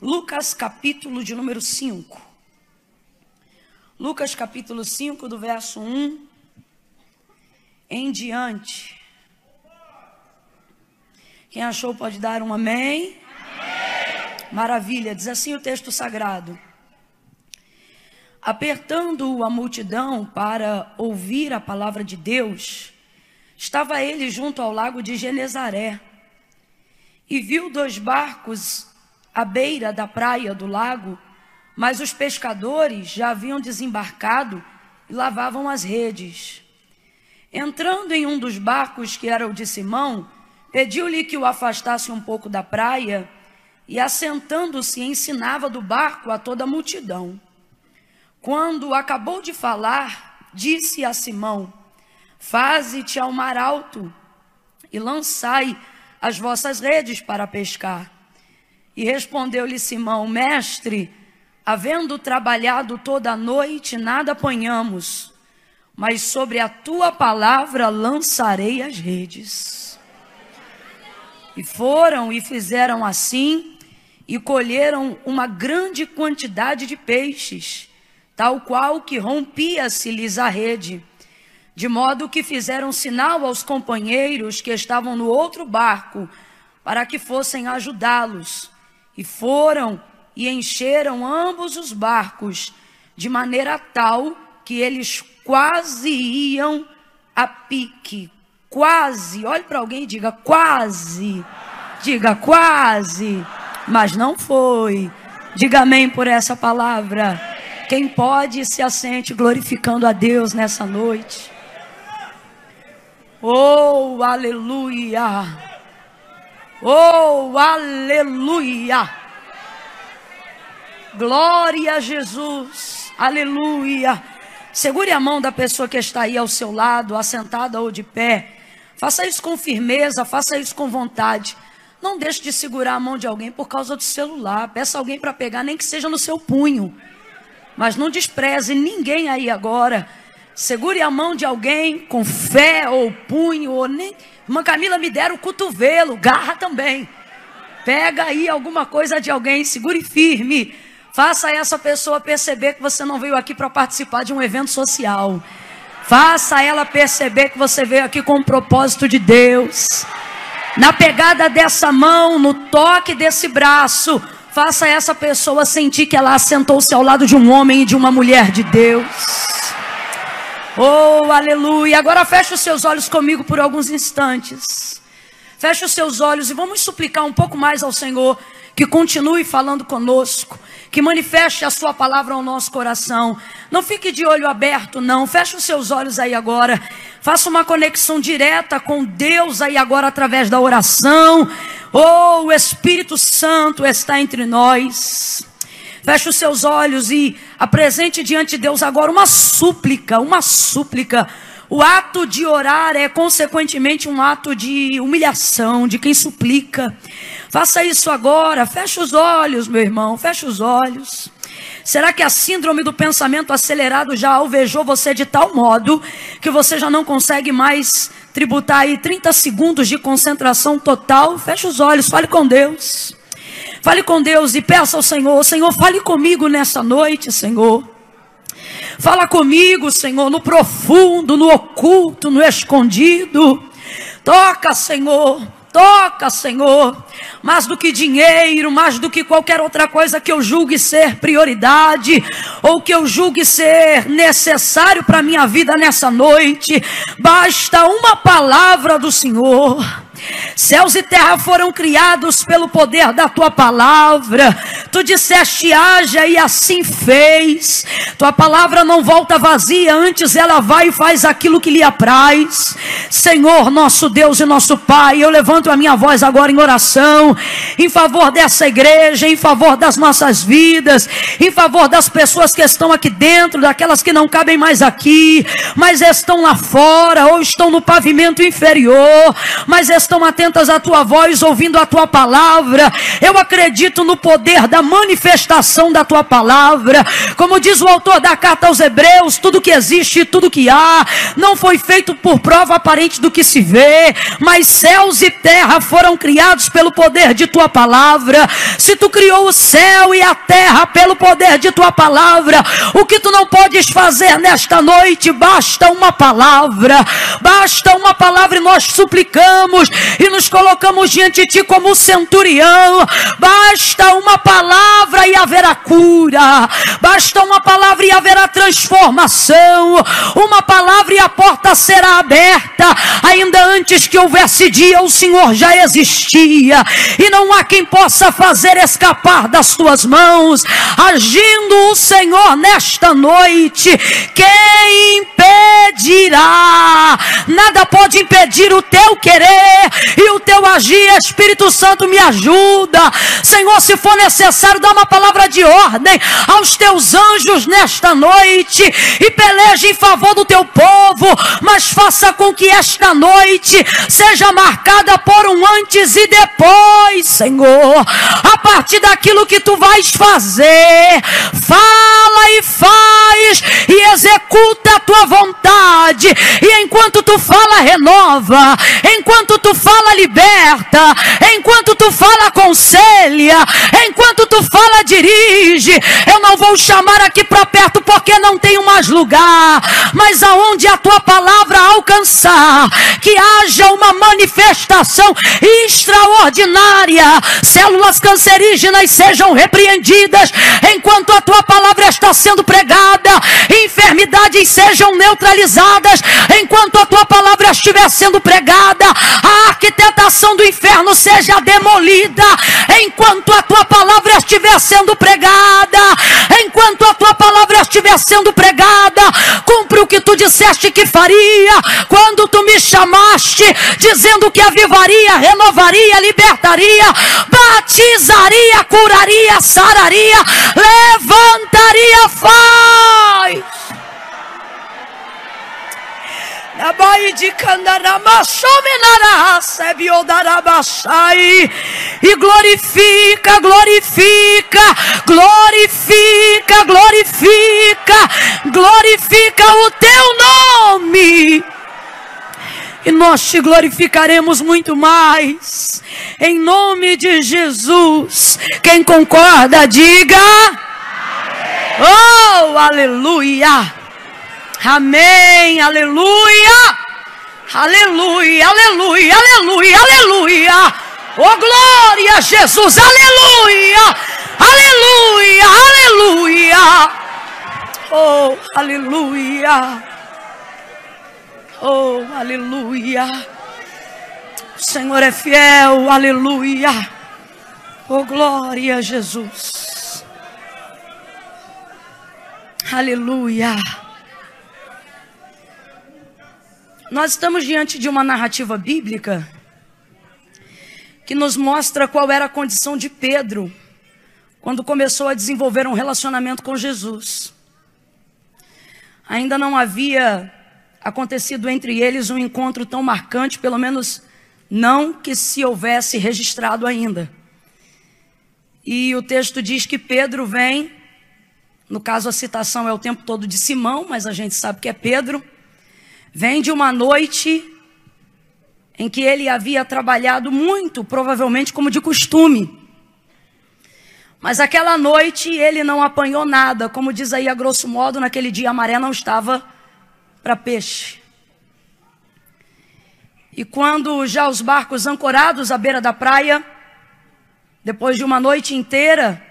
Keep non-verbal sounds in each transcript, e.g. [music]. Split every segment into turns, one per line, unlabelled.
Lucas capítulo de número 5. Lucas capítulo 5, do verso 1 em diante. Quem achou pode dar um amém. amém. Maravilha, diz assim o texto sagrado. Apertando a multidão para ouvir a palavra de Deus, estava ele junto ao lago de Genezaré e viu dois barcos à beira da praia do lago, mas os pescadores já haviam desembarcado e lavavam as redes. Entrando em um dos barcos, que era o de Simão, pediu-lhe que o afastasse um pouco da praia e, assentando-se, ensinava do barco a toda a multidão. Quando acabou de falar, disse a Simão: Faze-te ao mar alto e lançai as vossas redes para pescar. E respondeu-lhe Simão: Mestre, havendo trabalhado toda a noite, nada apanhamos, mas sobre a tua palavra lançarei as redes. E foram e fizeram assim, e colheram uma grande quantidade de peixes, tal qual que rompia-se-lhes a rede. De modo que fizeram sinal aos companheiros que estavam no outro barco, para que fossem ajudá-los. E foram e encheram ambos os barcos, de maneira tal que eles quase iam a pique. Quase, olhe para alguém e diga quase. Diga quase, mas não foi. Diga amém por essa palavra. Quem pode se assente glorificando a Deus nessa noite. Oh, aleluia! Oh, aleluia! Glória a Jesus, aleluia. Segure a mão da pessoa que está aí ao seu lado, assentada ou de pé. Faça isso com firmeza, faça isso com vontade. Não deixe de segurar a mão de alguém por causa do celular. Peça alguém para pegar, nem que seja no seu punho. Mas não despreze ninguém aí agora. Segure a mão de alguém com fé ou punho, ou nem. Irmã Camila me dera o cotovelo, garra também. Pega aí alguma coisa de alguém, segure firme. Faça essa pessoa perceber que você não veio aqui para participar de um evento social. Faça ela perceber que você veio aqui com o propósito de Deus. Na pegada dessa mão, no toque desse braço, faça essa pessoa sentir que ela assentou-se ao lado de um homem e de uma mulher de Deus. Oh, aleluia. Agora feche os seus olhos comigo por alguns instantes. Feche os seus olhos e vamos suplicar um pouco mais ao Senhor que continue falando conosco, que manifeste a sua palavra ao nosso coração. Não fique de olho aberto, não. Feche os seus olhos aí agora. Faça uma conexão direta com Deus aí agora através da oração. Oh, o Espírito Santo está entre nós. Feche os seus olhos e apresente diante de Deus agora uma súplica, uma súplica. O ato de orar é consequentemente um ato de humilhação, de quem suplica. Faça isso agora, feche os olhos, meu irmão, feche os olhos. Será que a síndrome do pensamento acelerado já alvejou você de tal modo que você já não consegue mais tributar aí 30 segundos de concentração total? Feche os olhos, fale com Deus. Fale com Deus e peça ao Senhor: Senhor, fale comigo nessa noite, Senhor. Fala comigo, Senhor, no profundo, no oculto, no escondido. Toca, Senhor. Toca, Senhor. Mais do que dinheiro, mais do que qualquer outra coisa que eu julgue ser prioridade, ou que eu julgue ser necessário para minha vida nessa noite, basta uma palavra do Senhor. Céus e terra foram criados pelo poder da tua palavra. Tu disseste haja e assim fez. Tua palavra não volta vazia, antes ela vai e faz aquilo que lhe apraz. Senhor, nosso Deus e nosso Pai, eu levanto a minha voz agora em oração em favor dessa igreja, em favor das nossas vidas, em favor das pessoas que estão aqui dentro, daquelas que não cabem mais aqui, mas estão lá fora ou estão no pavimento inferior, mas estão atentas à tua voz, ouvindo a tua palavra. Eu acredito no poder da manifestação da tua palavra. Como diz o autor da carta aos Hebreus, tudo que existe, tudo que há, não foi feito por prova aparente do que se vê, mas céus e terra foram criados pelo poder de tua palavra. Se tu criou o céu e a terra pelo poder de tua palavra, o que tu não podes fazer nesta noite, basta uma palavra, basta uma palavra e nós suplicamos e nos colocamos diante de ti como centurião. Basta uma palavra e haverá cura, basta uma palavra e haverá transformação, uma palavra e a porta será aberta. Ainda antes que houvesse dia, o Senhor já existia, e não há quem possa fazer escapar das tuas mãos. Agindo o Senhor nesta noite, quem impedirá? Nada pode impedir o teu querer e o teu agir. Espírito Santo, me ajuda. Senhor, se for necessário, dá uma palavra de ordem aos teus anjos nesta noite e peleje em favor do teu povo, mas faça com que esta noite seja marcada por um antes e depois, Senhor. A partir daquilo que tu vais fazer, fala e faz e executa a tua vontade. E enquanto tu fala, renova. Enquanto tu fala, liberta. Enquanto tu fala, aconselha. Enquanto tu fala, dirige. Eu não vou chamar aqui para perto porque não tenho mais lugar. Mas aonde a tua palavra alcançar, que haja uma manifestação extraordinária. Células cancerígenas sejam repreendidas enquanto a tua palavra está sendo pregada. Enfermidades sejam neutralizadas enquanto a tua palavra estiver sendo pregada. A arquitetação do inferno seja demolida enquanto a tua palavra estiver sendo pregada. Enquanto a tua palavra estiver sendo pregada, cumpre o que tu disseste que faria quando tu me chamaste, dizendo que avivaria, renovaria, libertaria, batizaria, curaria, sararia, levantaria, faz. E glorifica, glorifica, glorifica, glorifica, glorifica o teu nome. E nós te glorificaremos muito mais. Em nome de Jesus. Quem concorda, diga. Oh, aleluia. Amém, aleluia, aleluia, aleluia, aleluia, aleluia. Oh glória a Jesus, aleluia, aleluia, aleluia. Oh, aleluia. Oh, aleluia. O Senhor é fiel, aleluia. Oh, glória a Jesus. Aleluia. Nós estamos diante de uma narrativa bíblica que nos mostra qual era a condição de Pedro quando começou a desenvolver um relacionamento com Jesus. Ainda não havia acontecido entre eles um encontro tão marcante, pelo menos não que se houvesse registrado ainda. E o texto diz que Pedro vem, no caso a citação é o tempo todo de Simão, mas a gente sabe que é Pedro Vem de uma noite em que ele havia trabalhado muito, provavelmente como de costume. Mas aquela noite ele não apanhou nada, como diz aí a grosso modo, naquele dia a maré não estava para peixe. E quando já os barcos ancorados à beira da praia, depois de uma noite inteira,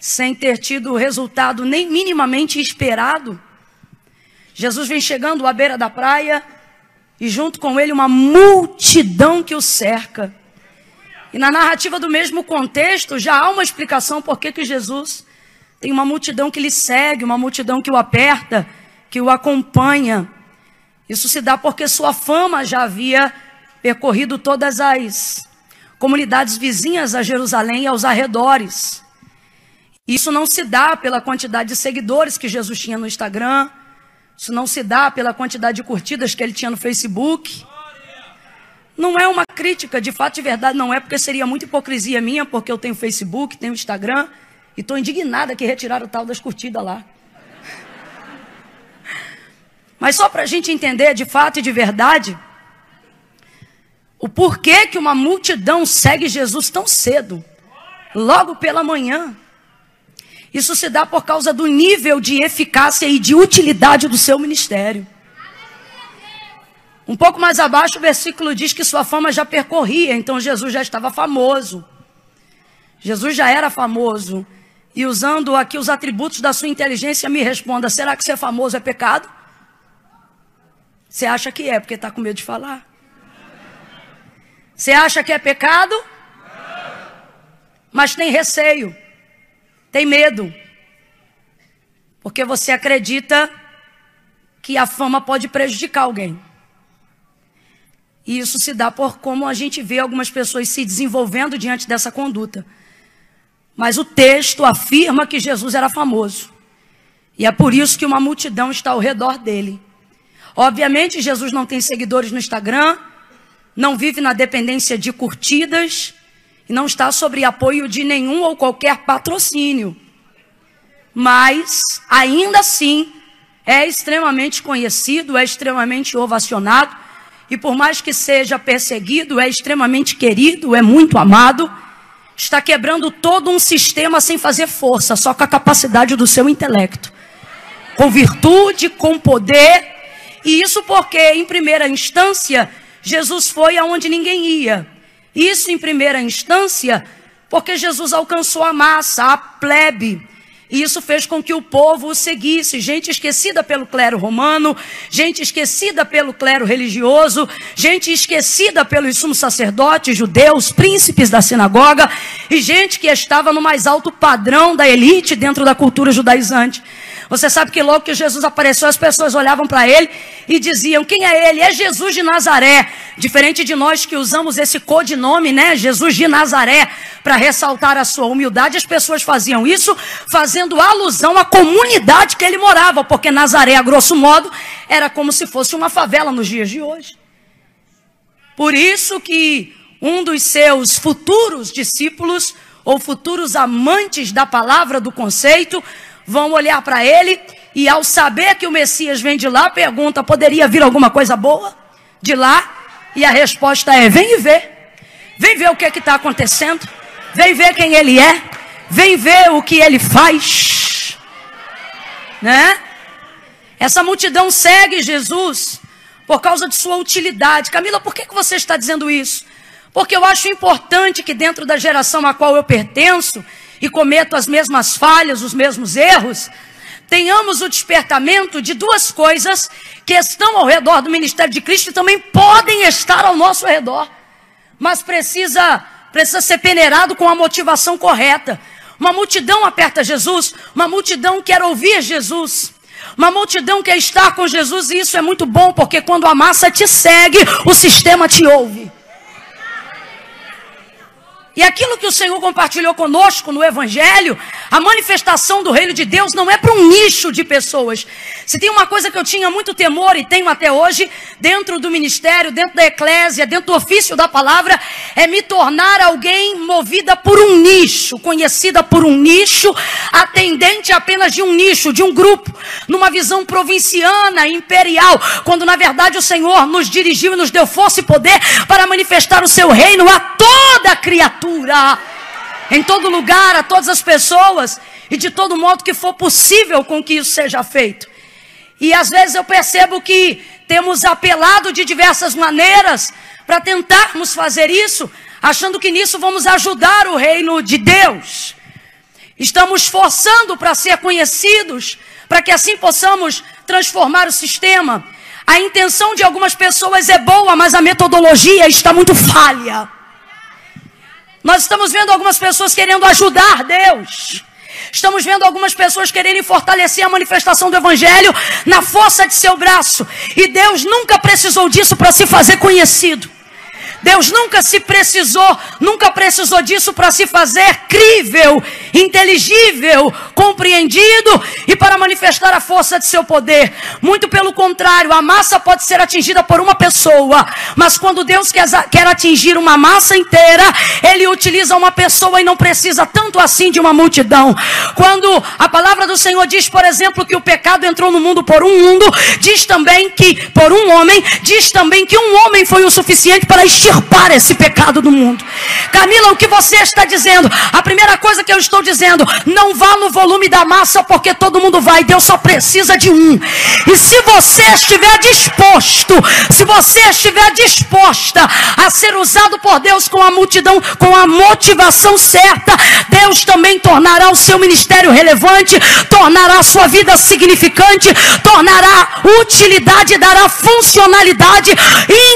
sem ter tido o resultado nem minimamente esperado, Jesus vem chegando à beira da praia e junto com ele uma multidão que o cerca. E na narrativa do mesmo contexto já há uma explicação por que Jesus tem uma multidão que lhe segue, uma multidão que o aperta, que o acompanha. Isso se dá porque sua fama já havia percorrido todas as comunidades vizinhas a Jerusalém e aos arredores. Isso não se dá pela quantidade de seguidores que Jesus tinha no Instagram, isso não se dá pela quantidade de curtidas que ele tinha no Facebook. Não é uma crítica, de fato e verdade, não é porque seria muita hipocrisia minha, porque eu tenho Facebook, tenho Instagram, E estou indignada que retiraram o tal das curtidas lá. Mas só para a gente entender de fato e de verdade, o porquê que uma multidão segue Jesus tão cedo, logo pela manhã. Isso se dá por causa do nível de eficácia e de utilidade do seu ministério. Um pouco mais abaixo, o versículo diz que sua fama já percorria, então Jesus já estava famoso. Jesus já era famoso. E usando aqui os atributos da sua inteligência, me responda: será que ser famoso é pecado? Você acha que é, porque está com medo de falar. Você acha que é pecado? Mas tem receio, tem medo, porque você acredita que a fama pode prejudicar alguém. E isso se dá por como a gente vê algumas pessoas se desenvolvendo diante dessa conduta. Mas o texto afirma que Jesus era famoso. E é por isso que uma multidão está ao redor dele. Obviamente, Jesus não tem seguidores no Instagram, não vive na dependência de curtidas e não está sobre apoio de nenhum ou qualquer patrocínio. Mas, ainda assim, é extremamente conhecido, é extremamente ovacionado e por mais que seja perseguido, é extremamente querido, é muito amado, está quebrando todo um sistema sem fazer força, só com a capacidade do seu intelecto. Com virtude, com poder, e isso porque, em primeira instância, Jesus foi aonde ninguém ia. Isso, em primeira instância, porque Jesus alcançou a massa, a plebe, e isso fez com que o povo o seguisse. Gente esquecida pelo clero romano, gente esquecida pelo clero religioso, gente esquecida pelos sumos sacerdotes, judeus, príncipes da sinagoga, e gente que estava no mais alto padrão da elite dentro da cultura judaizante. Você sabe que logo que Jesus apareceu, as pessoas olhavam para ele e diziam: Quem é ele? É Jesus de Nazaré. Diferente de nós que usamos esse codinome, né? Jesus de Nazaré, para ressaltar a sua humildade, as pessoas faziam isso fazendo alusão à comunidade que ele morava, porque Nazaré, a grosso modo, era como se fosse uma favela nos dias de hoje. Por isso que um dos seus futuros discípulos, ou futuros amantes da palavra, do conceito, vão olhar para ele e, ao saber que o Messias vem de lá, pergunta: poderia vir alguma coisa boa de lá? E a resposta é: vem e vê. Vem ver o que é está acontecendo. Vem ver quem ele é. Vem ver o que ele faz. Né? Essa multidão segue Jesus por causa de sua utilidade. Camila, por que, que você está dizendo isso? Porque eu acho importante que dentro da geração a qual eu pertenço, e cometo as mesmas falhas, os mesmos erros, tenhamos o despertamento de duas coisas que estão ao redor do ministério de Cristo e também podem estar ao nosso redor, mas precisa precisa ser peneirado com a motivação correta. Uma multidão aperta Jesus, uma multidão quer ouvir Jesus. Uma multidão quer estar com Jesus e isso é muito bom, porque quando a massa te segue, o sistema te ouve. E aquilo que o Senhor compartilhou conosco no Evangelho, a manifestação do reino de Deus não é para um nicho de pessoas. Se tem uma coisa que eu tinha muito temor e tenho até hoje, dentro do ministério, dentro da eclésia, dentro do ofício da palavra, é me tornar alguém movida por um nicho, conhecida por um nicho, atendente apenas de um nicho, de um grupo, numa visão provinciana, imperial, quando na verdade o Senhor nos dirigiu e nos deu força e poder para manifestar o seu reino a toda a criatura criatura, em todo lugar, a todas as pessoas, e de todo modo que for possível com que isso seja feito. E às vezes eu percebo que temos apelado de diversas maneiras para tentarmos fazer isso, achando que nisso vamos ajudar o reino de Deus. Estamos forçando para ser conhecidos, para que assim possamos transformar o sistema. A intenção de algumas pessoas é boa, mas a metodologia está muito falha. Nós estamos vendo algumas pessoas querendo ajudar Deus. Estamos vendo algumas pessoas quererem fortalecer a manifestação do Evangelho na força de seu braço. E Deus nunca precisou disso para se fazer conhecido. Deus nunca se precisou, nunca precisou disso para se fazer crível, inteligível, compreendido e para manifestar a força de seu poder. Muito pelo contrário, a massa pode ser atingida por uma pessoa, mas quando Deus quer, quer atingir uma massa inteira, Ele utiliza uma pessoa e não precisa tanto assim de uma multidão. Quando a palavra do Senhor diz, por exemplo, que o pecado entrou no mundo por um mundo, diz também que por um homem, diz também que um homem foi o suficiente para extirpar esse pecado do mundo. Camila, o que você está dizendo? A primeira coisa que eu estou dizendo, não vá no volume da massa porque todo mundo vai, Deus só precisa de um. E se você estiver disposto, se você estiver disposta a ser usado por Deus com a multidão, com a motivação certa, Deus também tornará o seu ministério relevante, tornará a sua vida significante, tornará utilidade, dará funcionalidade,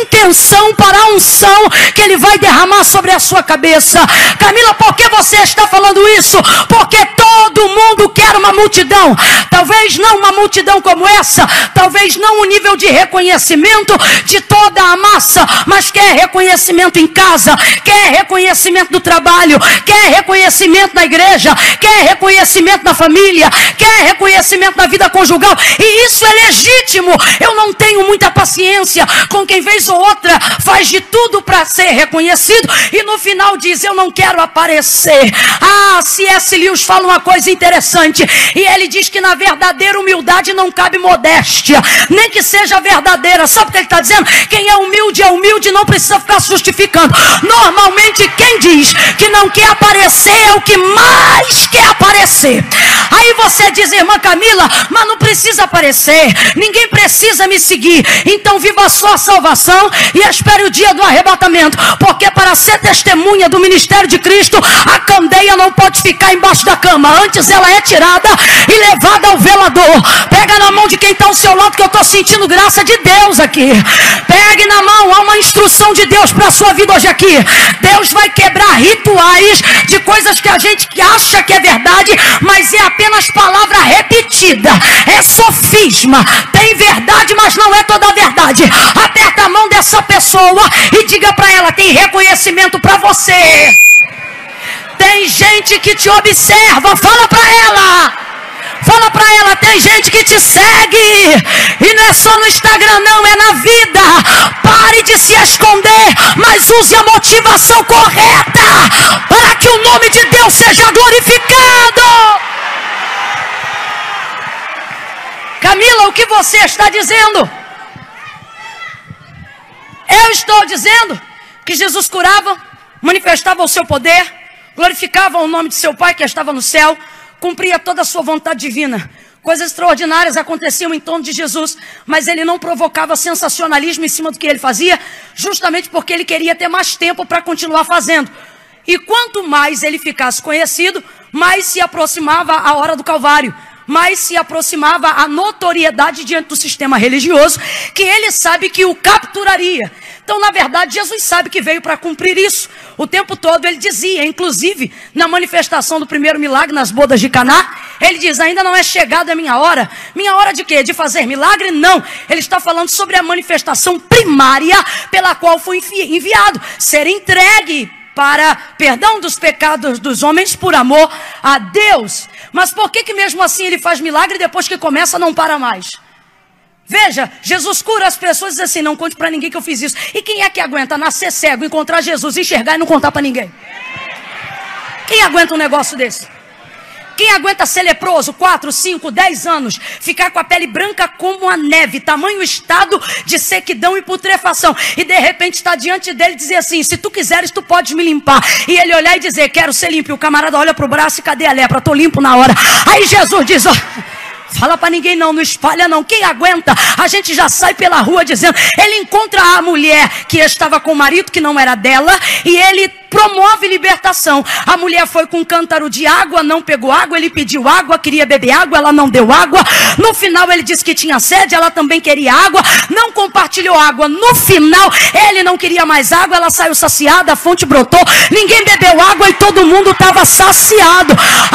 intenção para a unção que Ele vai derramar sobre a sua cabeça. Camila, por que você está falando isso? Porque todo mundo quer uma multidão. Talvez não uma multidão como essa, talvez não um nível de reconhecimento de toda a massa, mas quer reconhecimento em casa, quer reconhecimento do trabalho, quer reconhecimento na igreja, quer reconhecimento na família, quer reconhecimento na vida conjugal, e isso é legítimo. Eu não tenho muita paciência com quem vez ou outra faz de tudo para ser reconhecido e no final diz: Eu não quero aparecer. Ah, C.S. Lewis fala uma coisa interessante, e ele diz que na verdadeira humildade não cabe modéstia, nem que seja verdadeira. Sabe o que ele está dizendo? Quem é humilde é humilde, não precisa ficar justificando. Normalmente, quem diz que não quer aparecer é o que mais quer aparecer. Aí você diz, irmã Camila, mas não precisa aparecer, ninguém precisa me seguir. Então viva a sua salvação e espere o dia do arrebatamento, porque para ser testemunha do ministério de Cristo, a candeia não pode ficar embaixo da cama, antes ela é tirada e levada ao velador. Pega na mão de quem está ao seu lado, que eu estou sentindo graça de Deus aqui. Pegue na mão, há uma instrução de Deus para a sua vida hoje aqui. Deus vai quebrar rituais de coisas que a gente acha que é verdade, mas é apenas palavra repetida, é sofisma. Tem verdade, mas não é toda a verdade. Aperta a mão dessa pessoa e diga para ela: tem reconhecimento para você. Tem gente que te observa, fala para ela. Fala para ela, tem gente que te segue. E não é só no Instagram, não, é na vida. Pare de se esconder, mas use a motivação correta para que o nome de Deus seja glorificado. Camila, o que você está dizendo? Eu estou dizendo que Jesus curava, manifestava o seu poder, glorificava o nome de seu Pai que estava no céu, cumpria toda a sua vontade divina. Coisas extraordinárias aconteciam em torno de Jesus, mas ele não provocava sensacionalismo em cima do que ele fazia, justamente porque ele queria ter mais tempo para continuar fazendo. E quanto mais ele ficasse conhecido, mais se aproximava a hora do Calvário mais se aproximava a notoriedade diante do sistema religioso, que ele sabe que o capturaria. Então, na verdade, Jesus sabe que veio para cumprir isso. O tempo todo ele dizia, inclusive na manifestação do primeiro milagre nas bodas de Caná, ele diz: "Ainda não é chegada a minha hora". Minha hora de quê? De fazer milagre? Não. Ele está falando sobre a manifestação primária pela qual foi enviado, ser entregue para perdão dos pecados dos homens por amor a Deus. Mas por que que mesmo assim ele faz milagre e depois que começa não para mais? Veja, Jesus cura as pessoas e diz assim: não conte para ninguém que eu fiz isso. E quem é que aguenta nascer cego, encontrar Jesus, enxergar e não contar para ninguém? Quem aguenta um negócio desse? Quem aguenta ser leproso 4, 5, 10 anos, ficar com a pele branca como a neve, tamanho estado de sequidão e putrefação, e de repente está diante dele e dizer assim: se tu quiseres, tu podes me limpar. E ele olhar e dizer: quero ser limpo. E o camarada olha para o braço e cadê a lepra? Estou limpo na hora. Aí Jesus diz: ó. Fala para ninguém não, não espalha não. Quem aguenta? A gente já sai pela rua dizendo. Ele encontra a mulher que estava com o marido que não era dela e ele promove libertação. A mulher foi com um cântaro de água, não pegou água, ele pediu água, queria beber água, ela não deu água. No final ele disse que tinha sede, ela também queria água, não compartilhou água. No final ele não queria mais água, ela saiu saciada, a fonte brotou, ninguém bebeu água e todo mundo estava saciado.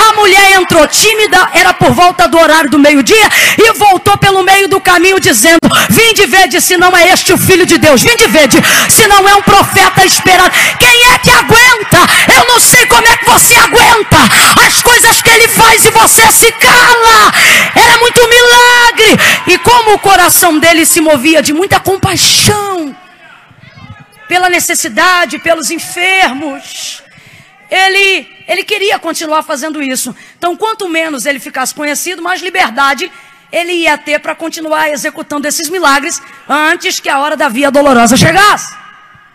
A mulher entrou tímida, era por volta do horário do meio-dia e voltou pelo meio do caminho dizendo: Vinde vede se não é este o filho de Deus, vinde vede se não é um profeta esperado. Quem é que aguenta? Eu não sei como é que você aguenta as coisas que ele faz e você se cala. Era muito milagre. E como o coração dele se movia de muita compaixão pela necessidade, pelos enfermos. Ele, ele queria continuar fazendo isso. Então, quanto menos ele ficasse conhecido, mais liberdade ele ia ter para continuar executando esses milagres antes que a hora da via dolorosa chegasse.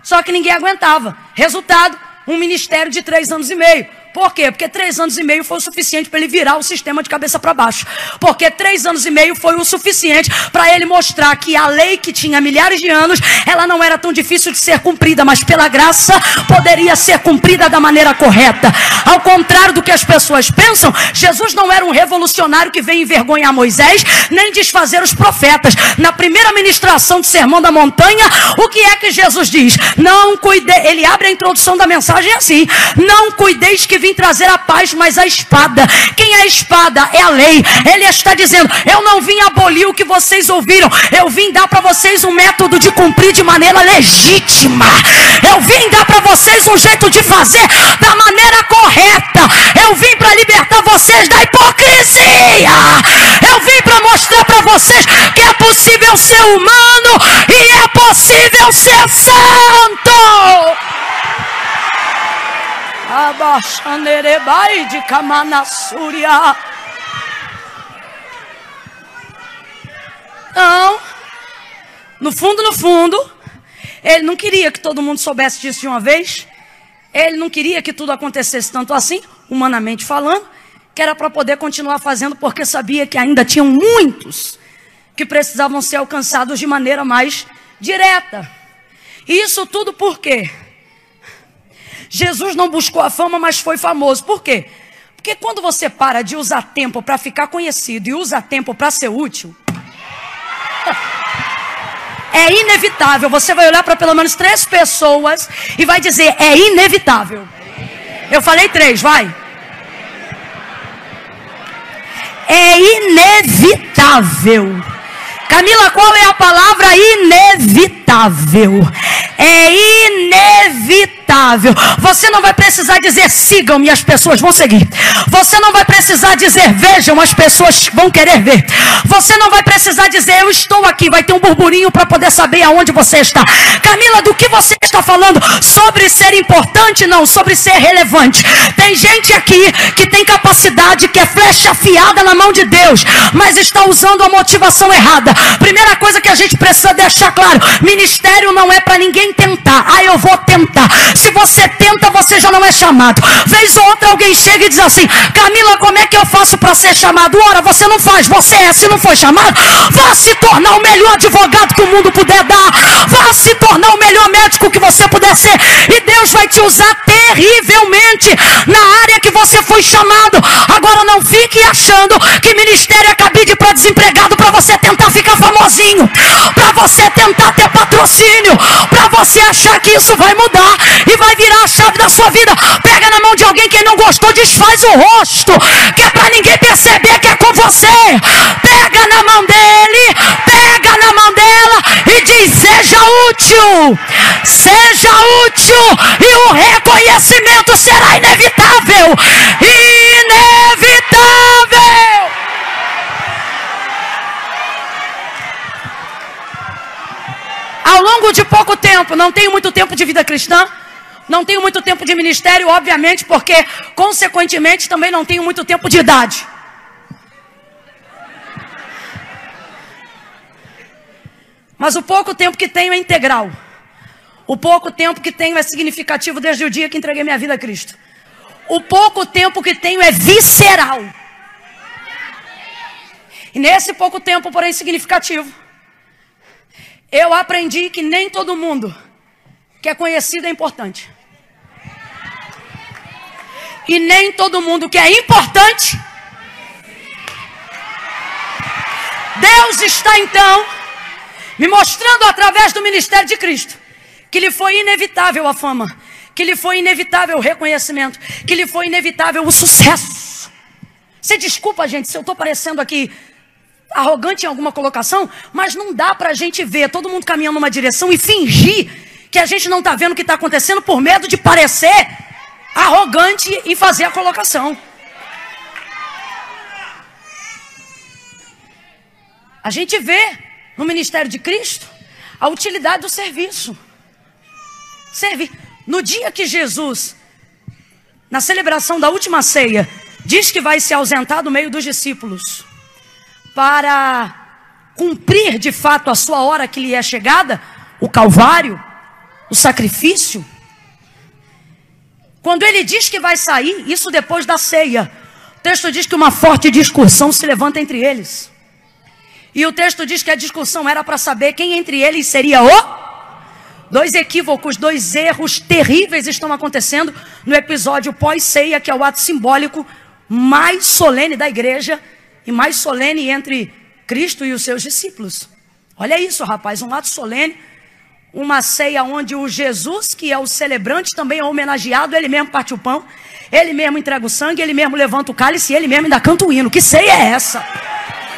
Só que ninguém aguentava. Resultado, um ministério de três anos e meio. Por quê? Porque três anos e meio foi o suficiente para ele virar o sistema de cabeça para baixo. Porque três anos e meio foi o suficiente para ele mostrar que a lei que tinha milhares de anos, ela não era tão difícil de ser cumprida, mas pela graça poderia ser cumprida da maneira correta. Ao contrário do que as pessoas pensam, Jesus não era um revolucionário que veio envergonhar Moisés, nem desfazer os profetas. Na primeira ministração do Sermão da Montanha, o que é que Jesus diz? Não cuide, ele abre a introdução da mensagem assim: Não cuideis que vim trazer a paz, mas a espada. Quem é a espada? É a lei. Ele está dizendo: Eu não vim abolir o que vocês ouviram. Eu vim dar para vocês um método de cumprir de maneira legítima. Eu vim dar para vocês um jeito de fazer da maneira correta. Eu vim para libertar vocês da hipocrisia. Eu vim para mostrar para vocês que é possível ser humano e é possível ser santo. Abaxanerebai de Kamanassúria. Então, no fundo, no fundo, ele não queria que todo mundo soubesse disso de uma vez. Ele não queria que tudo acontecesse tanto assim, humanamente falando, que era para poder continuar fazendo, porque sabia que ainda tinham muitos que precisavam ser alcançados de maneira mais direta. E isso tudo por quê? Jesus não buscou a fama, mas foi famoso. Por quê? Porque quando você para de usar tempo para ficar conhecido e usa tempo para ser útil, [laughs] é inevitável. Você vai olhar para pelo menos três pessoas e vai dizer: é inevitável. Eu falei três, vai. É inevitável. Camila, qual é a palavra inevitável? É inevitável inevitável. Você não vai precisar dizer sigam-me, as pessoas vão seguir. Você não vai precisar dizer vejam, as pessoas vão querer ver. Você não vai precisar dizer eu estou aqui, vai ter um burburinho para poder saber aonde você está. Camila, do que você está falando? Sobre ser importante? Não, sobre ser relevante. Tem gente aqui que tem capacidade, que é flecha afiada na mão de Deus, mas está usando a motivação errada. Primeira coisa que a gente precisa deixar claro: ministério não é para ninguém tentar. Ah, eu vou tentar. Se você tenta, você já não é chamado. Vez ou outra alguém chega e diz assim: Camila, como é que eu faço para ser chamado? Ora, você não faz, você é. Se não foi chamado, vá se tornar o melhor advogado que o mundo puder dar. Vá se tornar o melhor médico que você puder ser. E Deus vai te usar terrivelmente na área que você foi chamado. Agora não fique achando que ministério é cabide para desempregado para você tentar ficar famosinho, para você tentar ter patrocínio, para você achar que isso vai mudar e vai virar a chave da sua vida. Pega na mão de alguém que não gostou, desfaz o rosto, que é para ninguém perceber que é com você. Pega na mão dele, pega na mão dela e diz: seja útil, seja útil, e o reconhecimento será inevitável. Inevitável. Ao longo de pouco tempo, não tenho muito tempo de vida cristã, não tenho muito tempo de ministério, obviamente, porque, consequentemente, também não tenho muito tempo de idade. Mas o pouco tempo que tenho é integral. O pouco tempo que tenho é significativo desde o dia que entreguei minha vida a Cristo. O pouco tempo que tenho é visceral. E nesse pouco tempo, porém significativo, eu aprendi que nem todo mundo que é conhecido é importante. E nem todo mundo que é importante. Deus está então me mostrando através do ministério de Cristo que lhe foi inevitável a fama, que lhe foi inevitável o reconhecimento, que lhe foi inevitável o sucesso. Você desculpa, gente, se eu estou parecendo aqui arrogante em alguma colocação, mas não dá para a gente ver todo mundo caminhando numa direção e fingir que a gente não está vendo o que está acontecendo por medo de parecer arrogante e fazer a colocação. A gente vê no ministério de Cristo a utilidade do serviço. Servir. No dia que Jesus, na celebração da última ceia, diz que vai se ausentar do meio dos discípulos para cumprir de fato a sua hora que lhe é chegada, o Calvário, o sacrifício. Quando ele diz que vai sair, isso depois da ceia, o texto diz que uma forte discussão se levanta entre eles. E o texto diz que a discussão era para saber quem entre eles seria o. Dois equívocos, dois erros terríveis estão acontecendo no episódio pós-ceia, que é o ato simbólico mais solene da igreja e mais solene entre Cristo e os seus discípulos. Olha isso, rapaz, um ato solene, uma ceia onde o Jesus, que é o celebrante, também é homenageado, ele mesmo parte o pão, ele mesmo entrega o sangue, ele mesmo levanta o cálice, ele mesmo ainda canta o hino. Que ceia é essa?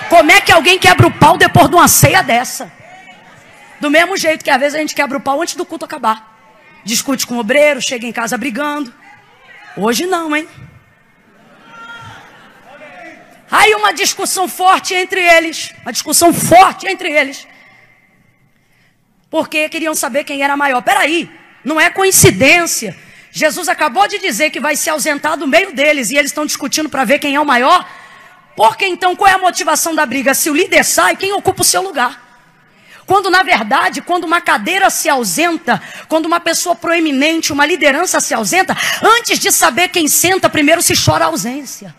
Como é que alguém quebra o pau depois de uma ceia dessa? Do mesmo jeito que às vezes a gente quebra o pau antes do culto acabar. Discute com o obreiro, chega em casa brigando. Hoje não, hein? Aí uma discussão forte entre eles, uma discussão forte entre eles. Porque queriam saber quem era maior. Peraí, não é coincidência. Jesus acabou de dizer que vai se ausentar do meio deles e eles estão discutindo para ver quem é o maior. Porque então qual é a motivação da briga? Se o líder sai, quem ocupa o seu lugar? Quando na verdade, quando uma cadeira se ausenta, quando uma pessoa proeminente, uma liderança se ausenta, antes de saber quem senta, primeiro se chora a ausência.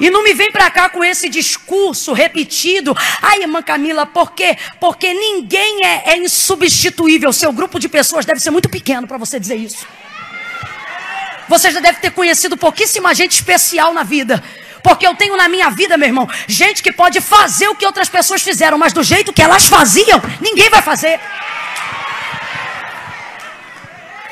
E não me vem para cá com esse discurso repetido. Ai, irmã Camila, por quê? Porque ninguém é, é insubstituível. Seu grupo de pessoas deve ser muito pequeno para você dizer isso. Você já deve ter conhecido pouquíssima gente especial na vida. Porque eu tenho na minha vida, meu irmão, gente que pode fazer o que outras pessoas fizeram, mas do jeito que elas faziam, ninguém vai fazer.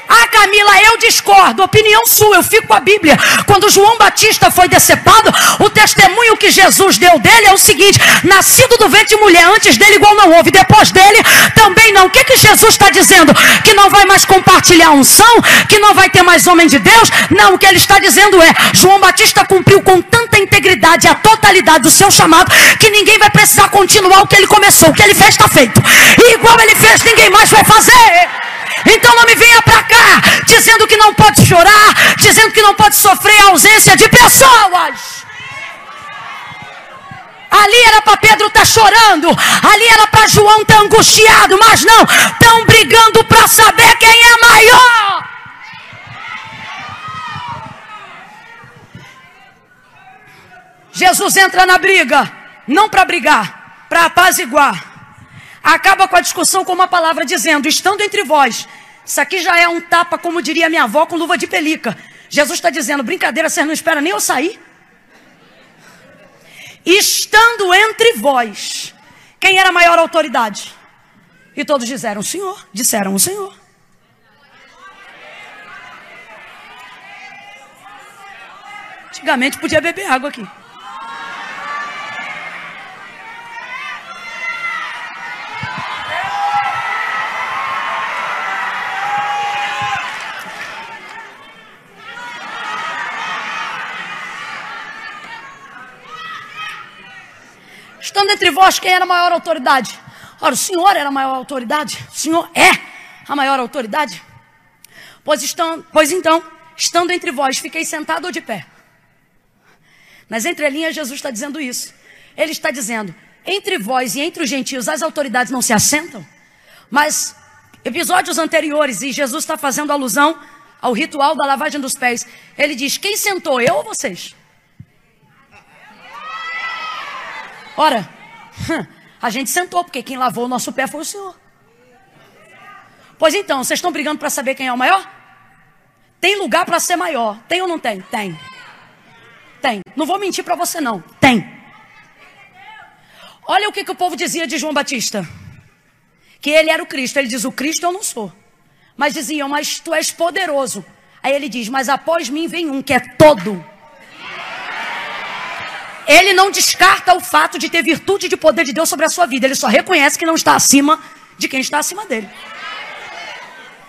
Ah, Camila, eu discordo. Opinião sua, eu fico com a Bíblia. Quando João Batista foi decepado, o testemunho que Jesus deu dele é o seguinte: nascido do ventre de mulher, antes dele igual não houve, depois dele também não. O que, que Jesus está dizendo? Que não vai mais compartilhar unção, que não vai ter mais homem de Deus? Não, o que ele está dizendo é: João Batista cumpriu com tanta integridade a totalidade do seu chamado, que ninguém vai precisar continuar o que ele começou. O que ele fez está feito. E igual ele fez, ninguém mais vai fazer. Então não me venha para cá dizendo que não pode chorar, dizendo que não pode sofrer a ausência de pessoas. Ali era para Pedro estar tá chorando, ali era para João estar tá angustiado, mas não, estão brigando para saber quem é maior. Jesus entra na briga, não para brigar, para apaziguar acaba com a discussão com uma palavra dizendo: estando entre vós. Isso aqui já é um tapa, como diria minha avó, com luva de pelica. Jesus está dizendo: brincadeira, vocês não esperam nem eu sair? Estando entre vós, quem era a maior autoridade? E todos disseram: o Senhor. Disseram: o Senhor. Antigamente podia beber água aqui. Estando entre vós, quem era a maior autoridade? Ora, o Senhor era a maior autoridade. O Senhor é a maior autoridade. Pois, estão, pois então, estando entre vós, fiquei sentado ou de pé? Nas entrelinhas, Jesus está dizendo isso. Ele está dizendo: entre vós e entre os gentios, as autoridades não se assentam? Mas episódios anteriores, e Jesus está fazendo alusão ao ritual da lavagem dos pés. Ele diz: Quem sentou, eu ou vocês? Ora, a gente sentou, porque quem lavou o nosso pé foi o Senhor. Pois então, vocês estão brigando para saber quem é o maior? Tem lugar para ser maior. Tem ou não tem? Tem. Tem. Não vou mentir para você, não. Tem. Olha o que, que o povo dizia de João Batista. Que ele era o Cristo. Ele diz: O Cristo eu não sou. Mas diziam: Mas tu és poderoso. Aí ele diz: Mas após mim vem um que é todo. Ele não descarta o fato de ter virtude de poder de Deus sobre a sua vida. Ele só reconhece que não está acima de quem está acima dele.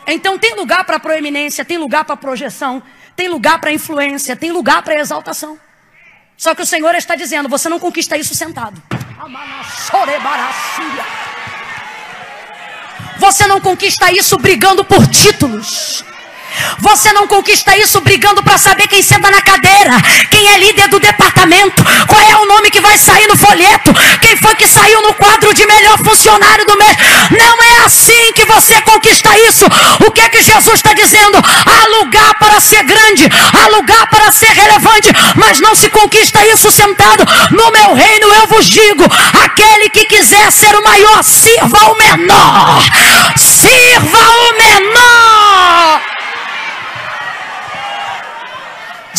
Então tem lugar para proeminência, tem lugar para projeção, tem lugar para influência, tem lugar para exaltação. Só que o Senhor está dizendo: você não conquista isso sentado. Você não conquista isso brigando por títulos. Você não conquista isso brigando para saber quem senta na cadeira, quem é líder do departamento, qual é o nome que vai sair no folheto, quem foi que saiu no quadro de melhor funcionário do mês. Não é assim que você conquista isso. O que é que Jesus está dizendo? Há lugar para ser grande, há lugar para ser relevante, mas não se conquista isso sentado. No meu reino eu vos digo: aquele que quiser ser o maior, sirva o menor. Sirva o menor.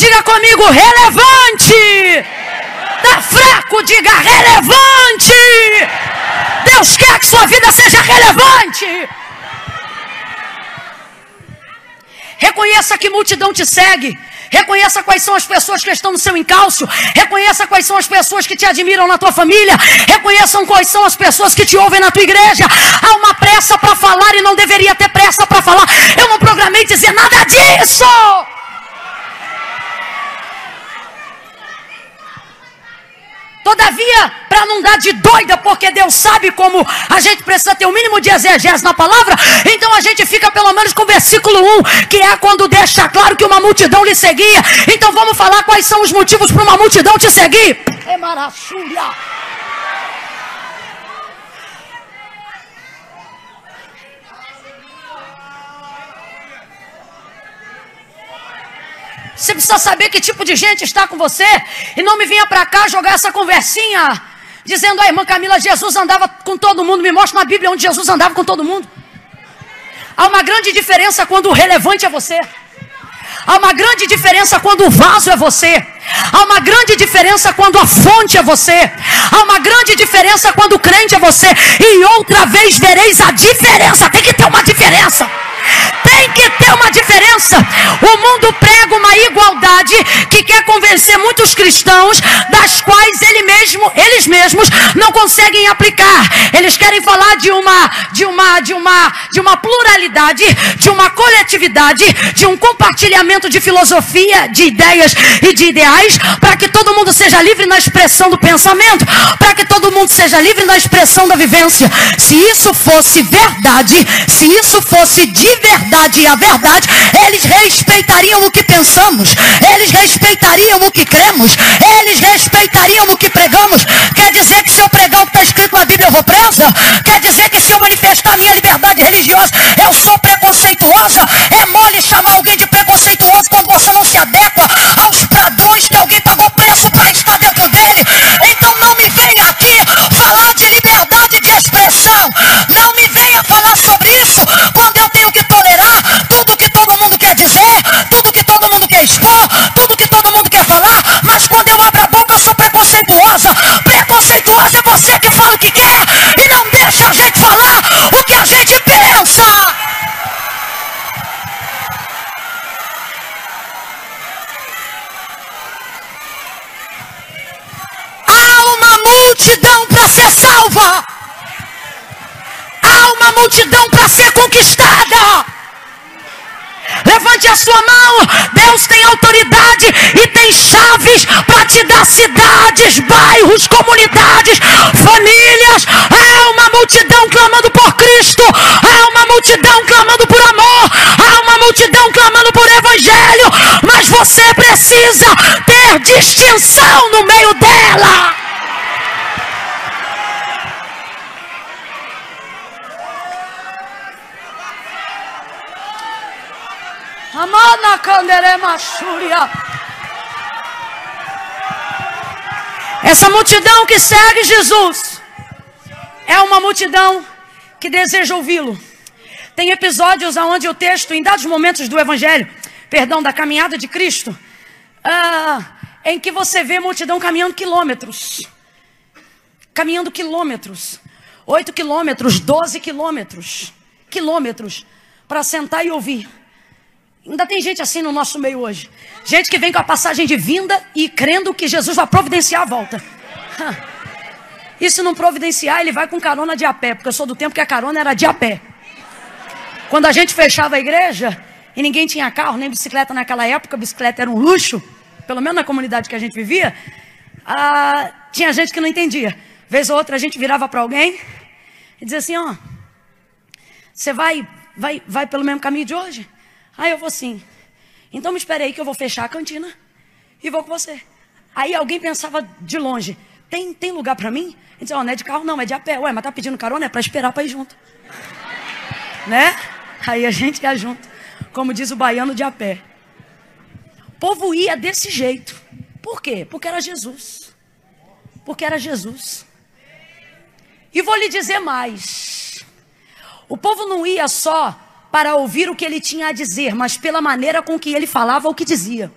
Diga comigo, relevante. Tá fraco, diga relevante. Deus quer que sua vida seja relevante. Reconheça que multidão te segue. Reconheça quais são as pessoas que estão no seu encalço. Reconheça quais são as pessoas que te admiram na tua família. Reconheçam quais são as pessoas que te ouvem na tua igreja. Há uma pressa para falar e não deveria ter pressa para falar. Eu não programei dizer nada disso. Todavia, para não dar de doida, porque Deus sabe como a gente precisa ter o um mínimo de exegese na palavra, então a gente fica pelo menos com o versículo 1, que é quando deixa claro que uma multidão lhe seguia. Então vamos falar quais são os motivos para uma multidão te seguir. É maravilha. Você precisa saber que tipo de gente está com você. E não me venha para cá jogar essa conversinha. Dizendo, a irmã Camila, Jesus andava com todo mundo. Me mostra na Bíblia onde Jesus andava com todo mundo. Há uma grande diferença quando o relevante é você. Há uma grande diferença quando o vaso é você. Há uma grande diferença quando a fonte é você. Há uma grande diferença quando o crente é você. E outra vez vereis a diferença. Tem que ter uma diferença. Tem que ter uma diferença. O mundo prega uma igualdade que quer convencer muitos cristãos, das quais ele mesmo, eles mesmos não conseguem aplicar. Eles querem falar de uma, de uma, de uma, de uma pluralidade, de uma coletividade, de um compartilhamento de filosofia, de ideias e de ideais, para que todo mundo seja livre na expressão do pensamento, para que todo mundo seja livre na expressão da vivência. Se isso fosse verdade, se isso fosse de verdade a verdade, eles respeitariam o que pensamos, eles respeitariam o que cremos, eles respeitariam o que pregamos. Quer dizer que se eu pregar o que está escrito na Bíblia eu vou presa? Quer dizer que se eu manifestar minha liberdade religiosa eu sou preconceituosa? É mole chamar alguém de preconceituoso quando você não se adequa aos padrões que alguém pagou preço para estar dentro dele. Então não me venha aqui falar de liberdade de expressão. Não me você que fala o que quer e não deixa a gente falar o que a gente pensa. Há uma multidão para ser salva. Há uma multidão para ser conquistada. Levante a sua mão. Deus tem autoridade e tem chaves para te dar cidades, bairros, comunidades, famílias. Há uma multidão clamando por Cristo. Há uma multidão clamando por amor. Há uma multidão clamando por evangelho. Mas você precisa ter distinção no meio dela. Amana canderema Súria. Essa multidão que segue Jesus é uma multidão que deseja ouvi-lo. Tem episódios onde o texto, em dados momentos do Evangelho, perdão, da caminhada de Cristo, ah, em que você vê multidão caminhando quilômetros. Caminhando quilômetros. oito quilômetros, doze quilômetros. Quilômetros. Para sentar e ouvir. Ainda tem gente assim no nosso meio hoje. Gente que vem com a passagem de vinda e crendo que Jesus vai providenciar a volta. E se não providenciar, ele vai com carona de a pé, porque eu sou do tempo que a carona era de a pé. Quando a gente fechava a igreja e ninguém tinha carro, nem bicicleta naquela época, bicicleta era um luxo, pelo menos na comunidade que a gente vivia, ah, tinha gente que não entendia. Vez ou outra a gente virava para alguém e dizia assim: ó, você vai, vai, vai pelo mesmo caminho de hoje? Aí eu vou sim. Então me espere aí que eu vou fechar a cantina e vou com você. Aí alguém pensava de longe: tem, tem lugar para mim? Ele disse, oh, não é de carro não, é de a pé. Ué, mas tá pedindo carona? É para esperar para ir junto. né? Aí a gente ia junto. Como diz o baiano de a pé. O povo ia desse jeito. Por quê? Porque era Jesus. Porque era Jesus. E vou lhe dizer mais. O povo não ia só para ouvir o que ele tinha a dizer, mas pela maneira com que ele falava o que dizia.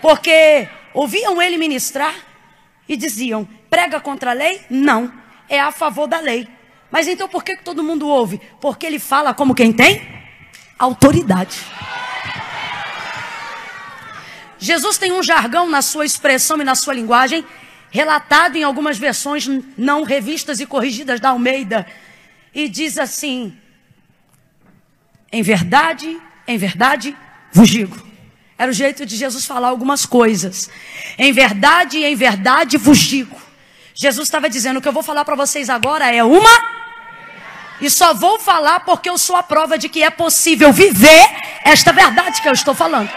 Porque ouviam ele ministrar e diziam: prega contra a lei? Não, é a favor da lei. Mas então por que, que todo mundo ouve? Porque ele fala como quem tem autoridade. Jesus tem um jargão na sua expressão e na sua linguagem, relatado em algumas versões não revistas e corrigidas da Almeida, e diz assim: Em verdade, em verdade vos digo. Era o jeito de Jesus falar algumas coisas. Em verdade, em verdade vos digo. Jesus estava dizendo: o que eu vou falar para vocês agora é uma. E só vou falar porque eu sou a prova de que é possível viver esta verdade que eu estou falando.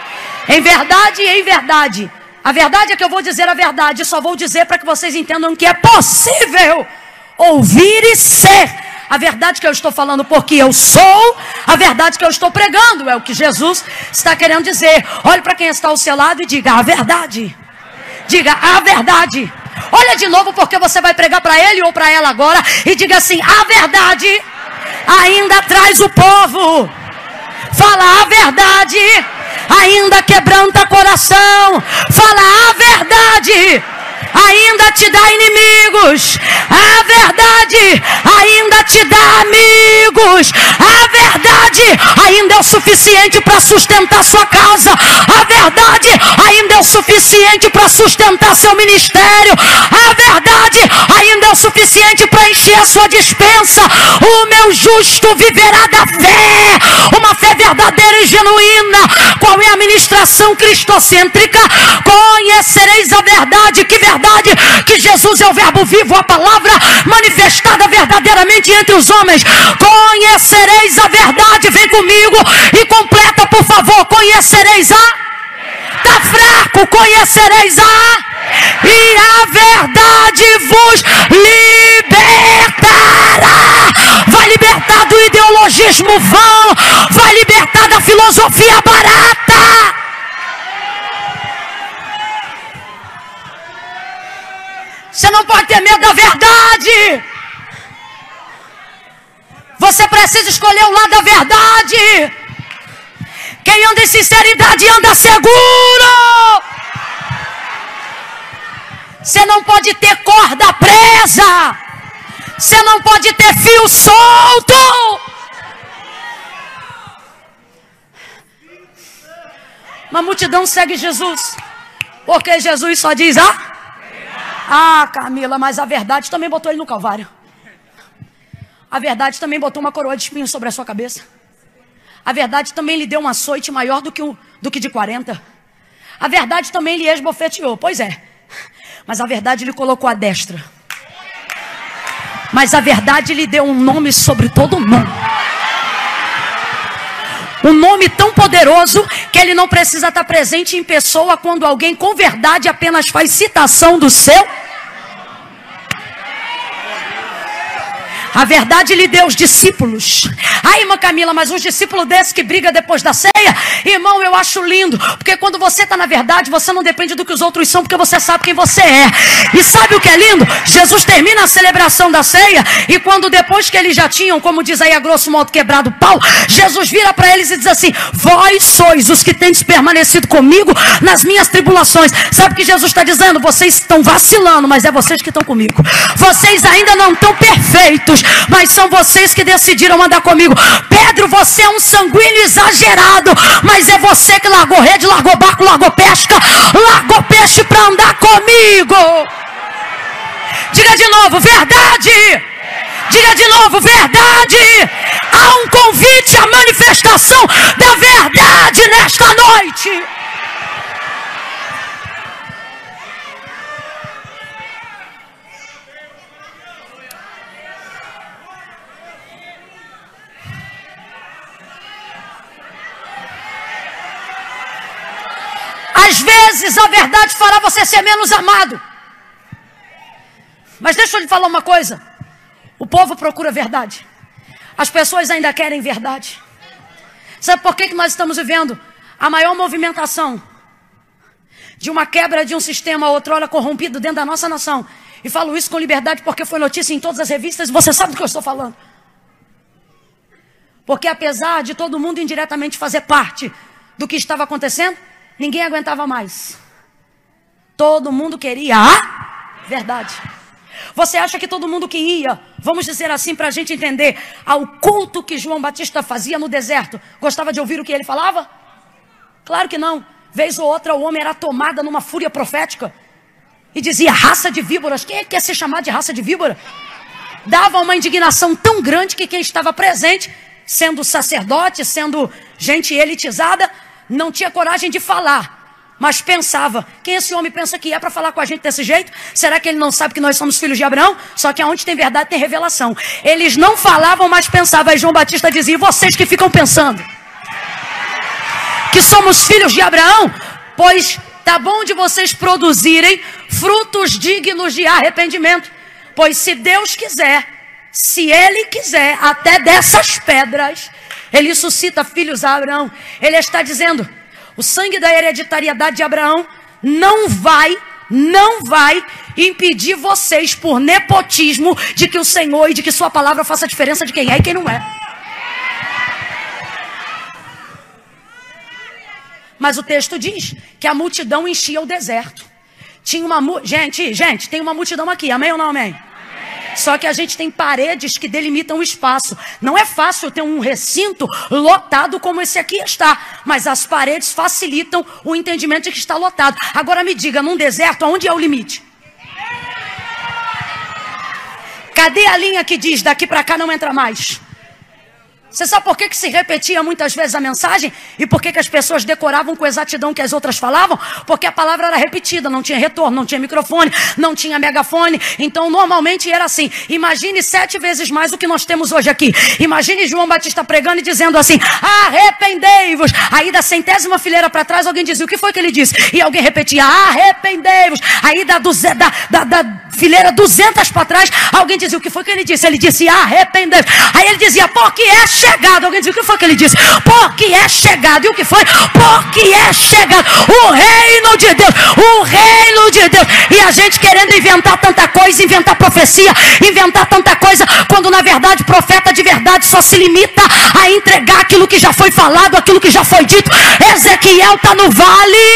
Em verdade, em verdade. A verdade é que eu vou dizer a verdade. Só vou dizer para que vocês entendam que é possível ouvir e ser a verdade que eu estou falando, porque eu sou a verdade que eu estou pregando, é o que Jesus está querendo dizer. Olhe para quem está ao seu lado e diga a verdade. Diga a verdade. Olha de novo, porque você vai pregar para ele ou para ela agora, e diga assim: a verdade ainda traz o povo. Fala a verdade, ainda quebranta coração. Fala a verdade ainda te dá inimigos. A verdade ainda te dá amigos. A verdade ainda é o suficiente para sustentar sua casa. A verdade ainda é o suficiente para sustentar seu ministério. A verdade ainda é o suficiente para encher a sua dispensa. O meu justo viverá da fé. Uma fé verdadeira e genuína. Qual é a ministração cristocêntrica? Conhecereis a verdade. Que verdade? Verdade que Jesus é o Verbo vivo, a palavra manifestada verdadeiramente entre os homens. Conhecereis a verdade, vem comigo e completa, por favor. Conhecereis a. Está fraco, conhecereis a. E a verdade vos libertará. Vai libertar do ideologismo vão, vai libertar da filosofia barata. Você não pode ter medo da verdade. Você precisa escolher o lado da verdade. Quem anda em sinceridade anda seguro. Você não pode ter corda presa. Você não pode ter fio solto. Uma multidão segue Jesus. Porque Jesus só diz: Ah, ah, Camila, mas a verdade também botou ele no Calvário. A verdade também botou uma coroa de espinhos sobre a sua cabeça. A verdade também lhe deu um açoite maior do que, o, do que de 40. A verdade também lhe esbofeteou. Pois é. Mas a verdade lhe colocou a destra. Mas a verdade lhe deu um nome sobre todo mundo. Um nome tão poderoso que ele não precisa estar presente em pessoa quando alguém com verdade apenas faz citação do seu. A verdade lhe deu os discípulos. Aí, irmã Camila, mas uns discípulos desses que briga depois da ceia, irmão, eu acho lindo. Porque quando você está na verdade, você não depende do que os outros são, porque você sabe quem você é. E sabe o que é lindo? Jesus termina a celebração da ceia, e quando depois que eles já tinham, como diz aí a grosso modo, quebrado o pau, Jesus vira para eles e diz assim: Vós sois os que tendes permanecido comigo nas minhas tribulações. Sabe o que Jesus está dizendo? Vocês estão vacilando, mas é vocês que estão comigo. Vocês ainda não estão perfeitos, mas são vocês que decidiram andar comigo. Pedro, você é um sanguíneo exagerado, mas é você que largou rede, largou barco, largou pesca, largou peixe para andar comigo. Diga de novo, verdade. Diga de novo, verdade. Há um convite à manifestação da verdade nesta noite. Às vezes a verdade fará você ser menos amado. Mas deixa eu lhe falar uma coisa. O povo procura verdade. As pessoas ainda querem verdade. Sabe por que, que nós estamos vivendo a maior movimentação de uma quebra de um sistema outrora corrompido dentro da nossa nação? E falo isso com liberdade porque foi notícia em todas as revistas e você [laughs] sabe do que eu estou falando. Porque apesar de todo mundo indiretamente fazer parte do que estava acontecendo, Ninguém aguentava mais. Todo mundo queria a verdade. Você acha que todo mundo que ia, vamos dizer assim para a gente entender, ao culto que João Batista fazia no deserto, gostava de ouvir o que ele falava? Claro que não. Vez ou outra o homem era tomado numa fúria profética e dizia raça de víboras. Quem é que quer ser chamado de raça de víbora? Dava uma indignação tão grande que quem estava presente, sendo sacerdote, sendo gente elitizada, não tinha coragem de falar, mas pensava: quem esse homem pensa que é para falar com a gente desse jeito? Será que ele não sabe que nós somos filhos de Abraão? Só que aonde tem verdade tem revelação. Eles não falavam, mas pensavam. E João Batista dizia: vocês que ficam pensando que somos filhos de Abraão? Pois tá bom de vocês produzirem frutos dignos de arrependimento. Pois se Deus quiser, se Ele quiser, até dessas pedras ele suscita filhos a Abraão. Ele está dizendo: o sangue da hereditariedade de Abraão não vai, não vai impedir vocês por nepotismo de que o Senhor e de que sua palavra faça diferença de quem é e quem não é. Mas o texto diz que a multidão enchia o deserto. Tinha uma gente, gente, tem uma multidão aqui, amém ou não amém? Só que a gente tem paredes que delimitam o espaço. Não é fácil ter um recinto lotado como esse aqui está, mas as paredes facilitam o entendimento de que está lotado. Agora me diga, num deserto, aonde é o limite? Cadê a linha que diz daqui para cá não entra mais? Você sabe por que, que se repetia muitas vezes a mensagem? E por que, que as pessoas decoravam com exatidão que as outras falavam? Porque a palavra era repetida, não tinha retorno, não tinha microfone, não tinha megafone. Então, normalmente era assim. Imagine sete vezes mais o que nós temos hoje aqui. Imagine João Batista pregando e dizendo assim: arrependei-vos. Aí da centésima fileira para trás, alguém dizia: o que foi que ele disse? E alguém repetia: arrependei-vos. Aí da, da, da, da fileira duzentas para trás, alguém dizia: o que foi que ele disse? Ele disse: arrependei-vos. Aí ele dizia: porque é chegado. Alguém dizia, o que foi que ele disse? Porque é chegado. E o que foi? Porque é chegado. O reino de Deus. O reino de Deus. E a gente querendo inventar tanta coisa, inventar profecia, inventar tanta coisa, quando na verdade profeta de verdade só se limita a entregar aquilo que já foi falado, aquilo que já foi dito. Ezequiel está no vale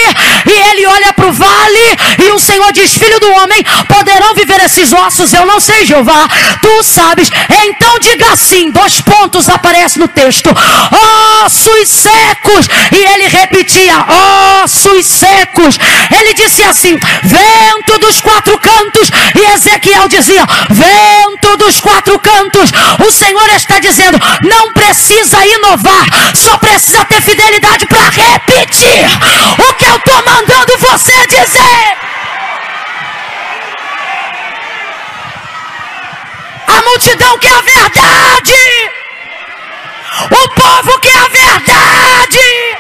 e ele olha para o vale e o Senhor diz: Filho do homem, poderão viver esses ossos? Eu não sei, Jeová. Tu sabes. Então diga assim: dois pontos aparecem aparece no texto: ossos secos. E ele repetia: ossos secos. Ele disse assim: vento dos quatro cantos. E Ezequiel dizia: vento dos quatro cantos. O Senhor está dizendo: não precisa inovar, só precisa ter fidelidade para repetir o que eu estou mandando você dizer. A multidão quer a verdade. O povo quer a verdade.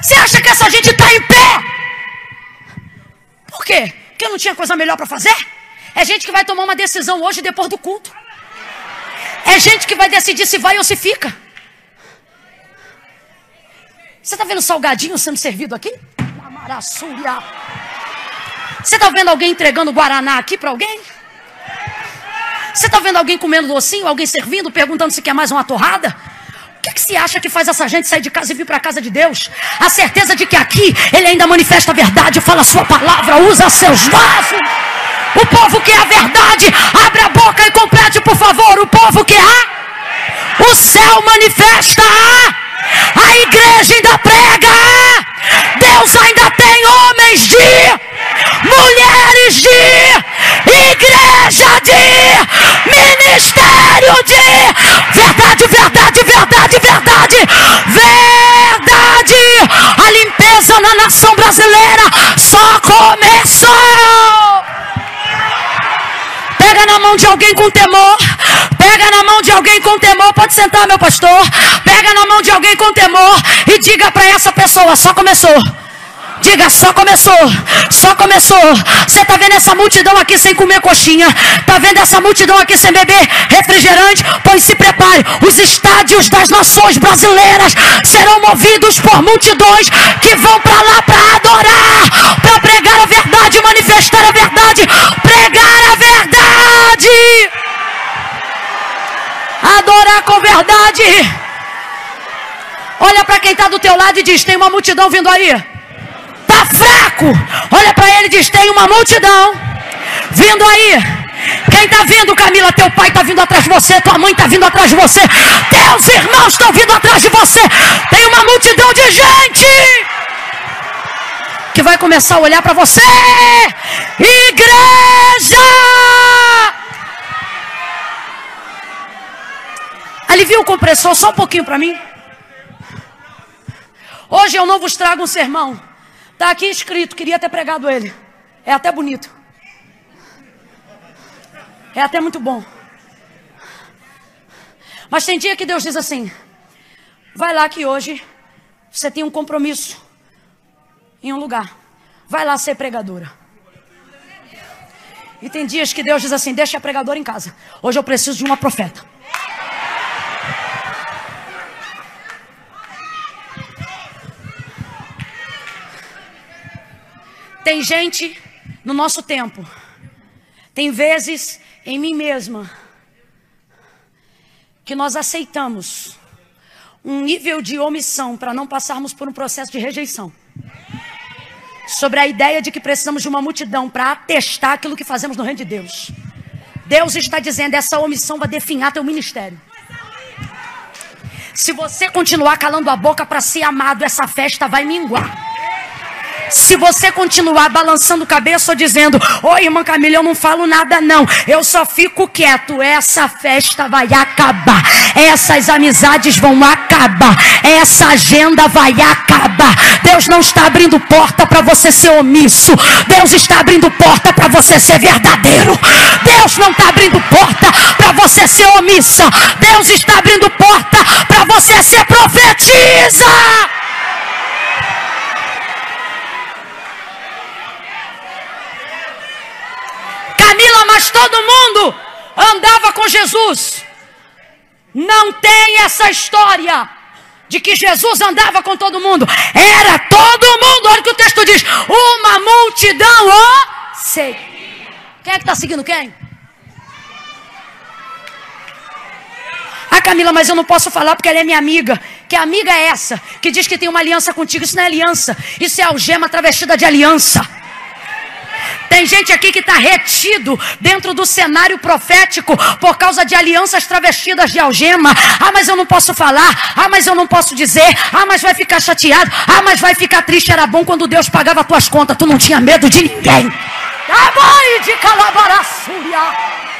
Você acha que essa gente está em pé? quê? Porque não tinha coisa melhor para fazer? É gente que vai tomar uma decisão hoje depois do culto. É gente que vai decidir se vai ou se fica. Você está vendo salgadinho sendo servido aqui? Você está vendo alguém entregando Guaraná aqui para alguém? Você está vendo alguém comendo docinho, alguém servindo, perguntando se quer mais uma torrada? O que, é que se acha que faz essa gente sair de casa e vir para a casa de Deus? A certeza de que aqui ele ainda manifesta a verdade, fala a sua palavra, usa seus vasos. O povo quer a verdade, abre a boca e complete, por favor. O povo quer a. O céu manifesta. A igreja ainda prega. Deus ainda tem homens de, mulheres de, igreja de, ministério de. Verdade, verdade, verdade, verdade. Verdade. A limpeza na nação brasileira só começou. Pega na mão de alguém com temor. Pega na mão de alguém com temor. Pode sentar, meu pastor. Pega na mão de alguém com temor e diga para essa pessoa: só começou. Diga, só começou, só começou. Você está vendo essa multidão aqui sem comer coxinha? Está vendo essa multidão aqui sem beber refrigerante? Pois se prepare, os estádios das nações brasileiras serão movidos por multidões que vão para lá para adorar, para pregar a verdade, manifestar a verdade, pregar a verdade, adorar com verdade. Olha para quem está do teu lado e diz: tem uma multidão vindo aí está fraco, olha para ele e diz: tem uma multidão vindo aí. Quem está vindo, Camila? Teu pai está vindo atrás de você, tua mãe está vindo atrás de você, teus irmãos estão vindo atrás de você. Tem uma multidão de gente que vai começar a olhar para você. Igreja! Alivia o compressor só um pouquinho para mim. Hoje eu não vos trago um sermão Está aqui escrito, queria ter pregado ele. É até bonito. É até muito bom. Mas tem dia que Deus diz assim: vai lá que hoje você tem um compromisso em um lugar. Vai lá ser pregadora. E tem dias que Deus diz assim: deixa a pregadora em casa. Hoje eu preciso de uma profeta. Tem gente no nosso tempo, tem vezes em mim mesma, que nós aceitamos um nível de omissão para não passarmos por um processo de rejeição. Sobre a ideia de que precisamos de uma multidão para atestar aquilo que fazemos no reino de Deus. Deus está dizendo: essa omissão vai definhar teu ministério. Se você continuar calando a boca para ser amado, essa festa vai minguar. Se você continuar balançando cabeça ou dizendo, oi irmã Camila, eu não falo nada não, eu só fico quieto, essa festa vai acabar, essas amizades vão acabar, essa agenda vai acabar. Deus não está abrindo porta para você ser omisso, Deus está abrindo porta para você ser verdadeiro. Deus não está abrindo porta para você ser omissa, Deus está abrindo porta para você ser profetiza. Camila, mas todo mundo andava com Jesus. Não tem essa história de que Jesus andava com todo mundo. Era todo mundo. Olha o que o texto diz: uma multidão o sei. Quem é que está seguindo quem? Ah, Camila, mas eu não posso falar porque ela é minha amiga. Que amiga é essa? Que diz que tem uma aliança contigo. Isso não é aliança. Isso é algema travestida de aliança. Tem gente aqui que está retido dentro do cenário profético por causa de alianças travestidas de algema. Ah, mas eu não posso falar. Ah, mas eu não posso dizer. Ah, mas vai ficar chateado. Ah, mas vai ficar triste. Era bom quando Deus pagava tuas contas. Tu não tinha medo de ninguém. Mãe de calabaraçúria.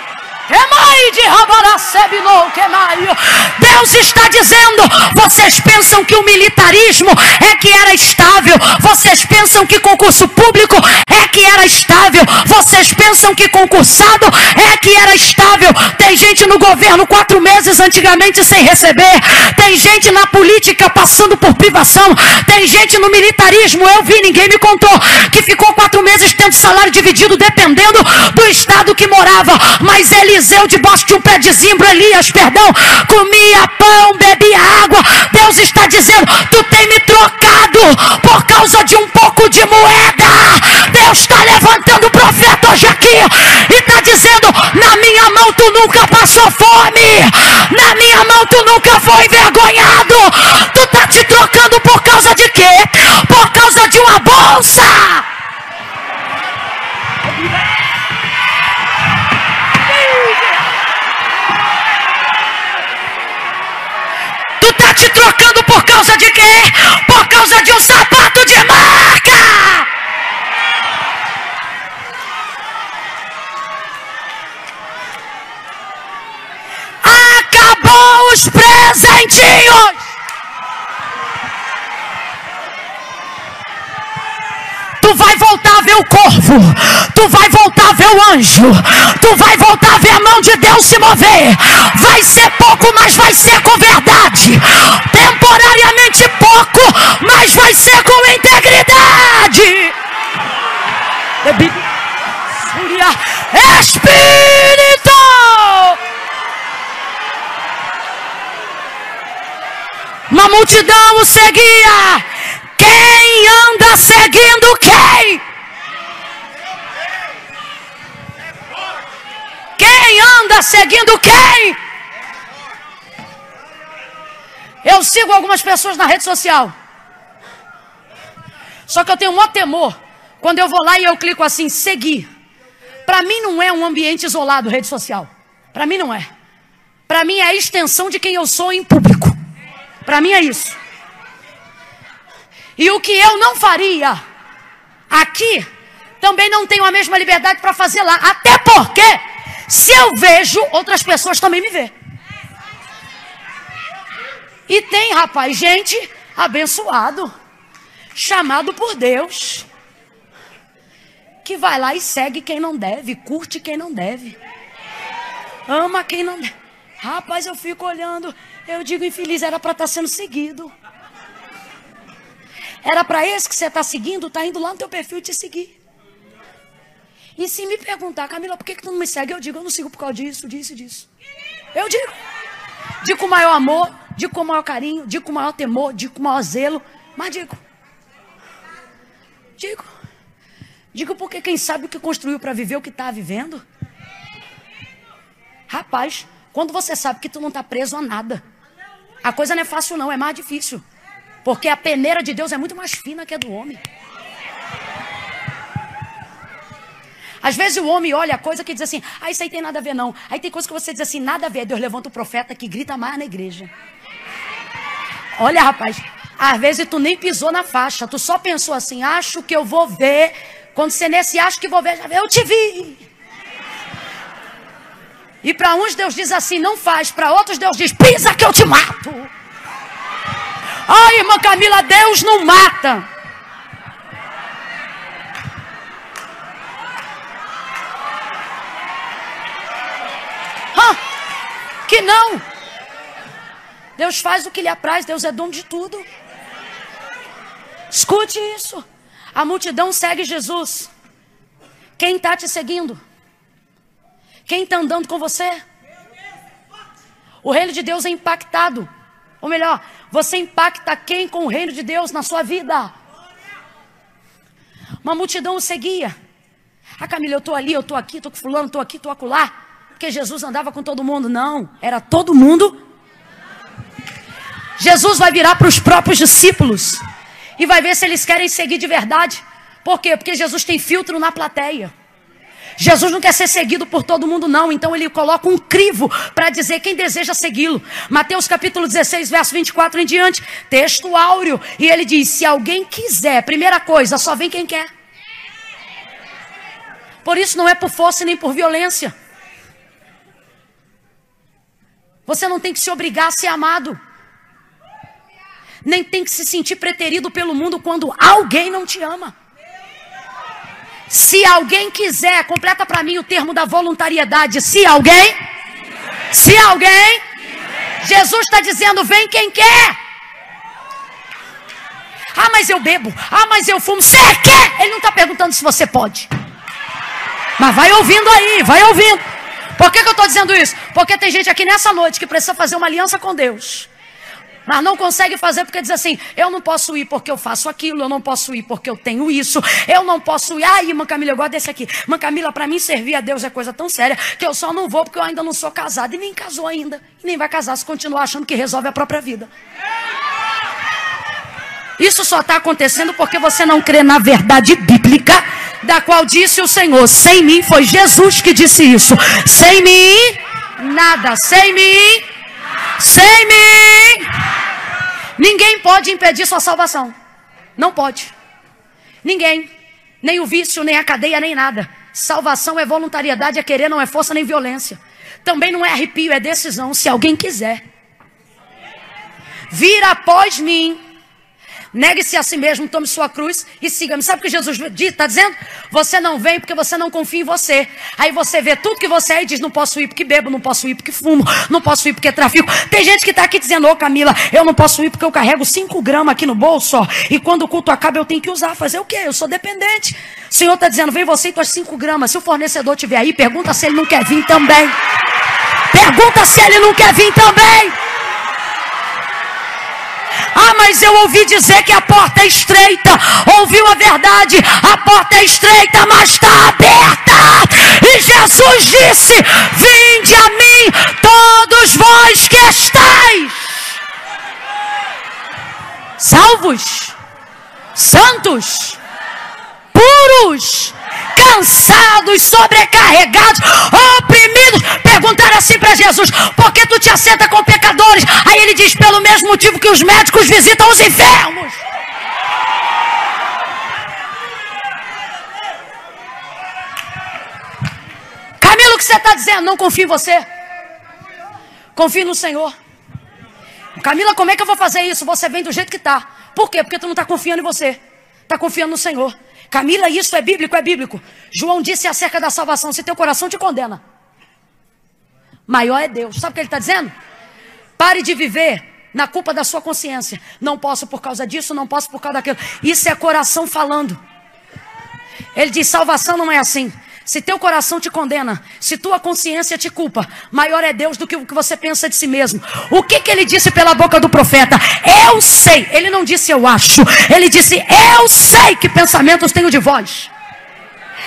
Deus está dizendo: vocês pensam que o militarismo é que era estável, vocês pensam que concurso público é que era estável, vocês pensam que concursado é que era estável. Tem gente no governo quatro meses antigamente sem receber, tem gente na política passando por privação, tem gente no militarismo, eu vi, ninguém me contou, que ficou quatro meses tendo salário dividido dependendo do estado que morava. Mas Eliseu, debaixo de um pé de zimbro, Elias, perdão, comia pão, bebia água. Deus está dizendo: Tu tem me trocado por causa de um pouco de moeda. Deus está levantando o profeta hoje aqui e está dizendo: Na minha mão tu nunca passou fome, na minha mão tu nunca foi envergonhado. Tu está te trocando por causa de quê? Por causa de uma bolsa. Te trocando por causa de quê? Por causa de um sapato de marca. Acabou os presentinhos. Tu vai voltar a ver o corvo. Tu vai voltar a ver o anjo. Tu vai voltar a ver a mão de Deus se mover. Vai ser pouco, mas vai ser com verdade. Temporariamente pouco, mas vai ser com integridade. Espírito. Uma multidão o seguia. Quem anda seguindo quem? Quem anda seguindo quem? Eu sigo algumas pessoas na rede social. Só que eu tenho um temor quando eu vou lá e eu clico assim, seguir. Para mim não é um ambiente isolado, rede social. Para mim não é. Para mim é a extensão de quem eu sou em público. Para mim é isso. E o que eu não faria aqui, também não tenho a mesma liberdade para fazer lá. Até porque, se eu vejo, outras pessoas também me vê. E tem, rapaz, gente abençoado, chamado por Deus, que vai lá e segue quem não deve, curte quem não deve, ama quem não deve. Rapaz, eu fico olhando, eu digo infeliz, era para estar tá sendo seguido. Era para esse que você está seguindo, está indo lá no teu perfil te seguir. E se me perguntar, Camila, por que, que tu não me segue? Eu digo, eu não sigo por causa disso, disso, disso. Eu digo. Digo com maior amor, digo com maior carinho, digo com maior temor, digo com maior zelo. Mas digo. Digo. Digo porque quem sabe o que construiu para viver o que está vivendo. Rapaz, quando você sabe que tu não está preso a nada, a coisa não é fácil não, é mais difícil. Porque a peneira de Deus é muito mais fina que a do homem. Às vezes o homem olha a coisa que diz assim, ah, isso aí tem nada a ver não. Aí tem coisa que você diz assim, nada a ver. Deus levanta o profeta que grita mais na igreja. Olha, rapaz, às vezes tu nem pisou na faixa, tu só pensou assim, acho que eu vou ver. Quando você nesse acho que vou ver, eu te vi. E para uns Deus diz assim, não faz. Para outros Deus diz, pisa que eu te mato. Ai, irmã Camila, Deus não mata. Ah, que não. Deus faz o que lhe apraz, Deus é dono de tudo. Escute isso. A multidão segue Jesus. Quem está te seguindo? Quem está andando com você? O reino de Deus é impactado. Ou melhor, você impacta quem com o reino de Deus na sua vida? Uma multidão o seguia. Ah, Camila, eu estou ali, eu estou aqui, estou com fulano, estou aqui, estou acolá. Porque Jesus andava com todo mundo. Não, era todo mundo. Jesus vai virar para os próprios discípulos e vai ver se eles querem seguir de verdade. Por quê? Porque Jesus tem filtro na plateia. Jesus não quer ser seguido por todo mundo, não. Então ele coloca um crivo para dizer quem deseja segui-lo. Mateus capítulo 16, verso 24 em diante. Texto áureo. E ele diz: se alguém quiser, primeira coisa, só vem quem quer. Por isso não é por força nem por violência. Você não tem que se obrigar a ser amado. Nem tem que se sentir preterido pelo mundo quando alguém não te ama. Se alguém quiser, completa para mim o termo da voluntariedade. Se alguém, se alguém, Jesus está dizendo: vem quem quer. Ah, mas eu bebo. Ah, mas eu fumo. Você quer? Ele não está perguntando se você pode. Mas vai ouvindo aí, vai ouvindo. Por que, que eu estou dizendo isso? Porque tem gente aqui nessa noite que precisa fazer uma aliança com Deus. Mas não consegue fazer porque diz assim: eu não posso ir porque eu faço aquilo, eu não posso ir porque eu tenho isso, eu não posso ir. Ai, irmã Camila, eu gosto desse aqui. Irmã Camila, para mim servir a Deus é coisa tão séria que eu só não vou porque eu ainda não sou casada e nem casou ainda. E nem vai casar se continuar achando que resolve a própria vida. Isso só está acontecendo porque você não crê na verdade bíblica, da qual disse o Senhor: sem mim foi Jesus que disse isso. Sem mim, nada. Sem mim, sem mim, ninguém pode impedir sua salvação. Não pode. Ninguém. Nem o vício, nem a cadeia, nem nada. Salvação é voluntariedade, é querer, não é força nem violência. Também não é arrepio, é decisão, se alguém quiser. Vir após mim Negue-se a si mesmo, tome sua cruz e siga-me. Sabe o que Jesus está dizendo? Você não vem porque você não confia em você. Aí você vê tudo que você é e diz: não posso ir porque bebo, não posso ir porque fumo, não posso ir porque trafico. Tem gente que está aqui dizendo: Ô Camila, eu não posso ir porque eu carrego 5 gramas aqui no bolso, e quando o culto acaba eu tenho que usar. Fazer o quê? Eu sou dependente. O Senhor está dizendo: vem você e tuas 5 gramas. Se o fornecedor estiver aí, pergunta se ele não quer vir também. Pergunta se ele não quer vir também. Ah, mas eu ouvi dizer que a porta é estreita. Ouviu a verdade? A porta é estreita, mas está aberta. E Jesus disse: Vinde a mim, todos vós que estáis salvos, santos, puros cansados, sobrecarregados, oprimidos, perguntaram assim para Jesus: por que tu te assenta com pecadores? Aí ele diz: pelo mesmo motivo que os médicos visitam os enfermos. Camilo, o que você está dizendo? Não confio em você. Confio no Senhor. Camila, como é que eu vou fazer isso? Você vem do jeito que está. Por quê? Porque tu não está confiando em você. Está confiando no Senhor. Camila, isso é bíblico? É bíblico. João disse acerca da salvação: se teu coração te condena, maior é Deus. Sabe o que ele está dizendo? Pare de viver na culpa da sua consciência. Não posso por causa disso, não posso por causa daquilo. Isso é coração falando. Ele diz: salvação não é assim. Se teu coração te condena, se tua consciência te culpa, maior é Deus do que o que você pensa de si mesmo. O que, que ele disse pela boca do profeta? Eu sei. Ele não disse eu acho. Ele disse eu sei que pensamentos tenho de vós.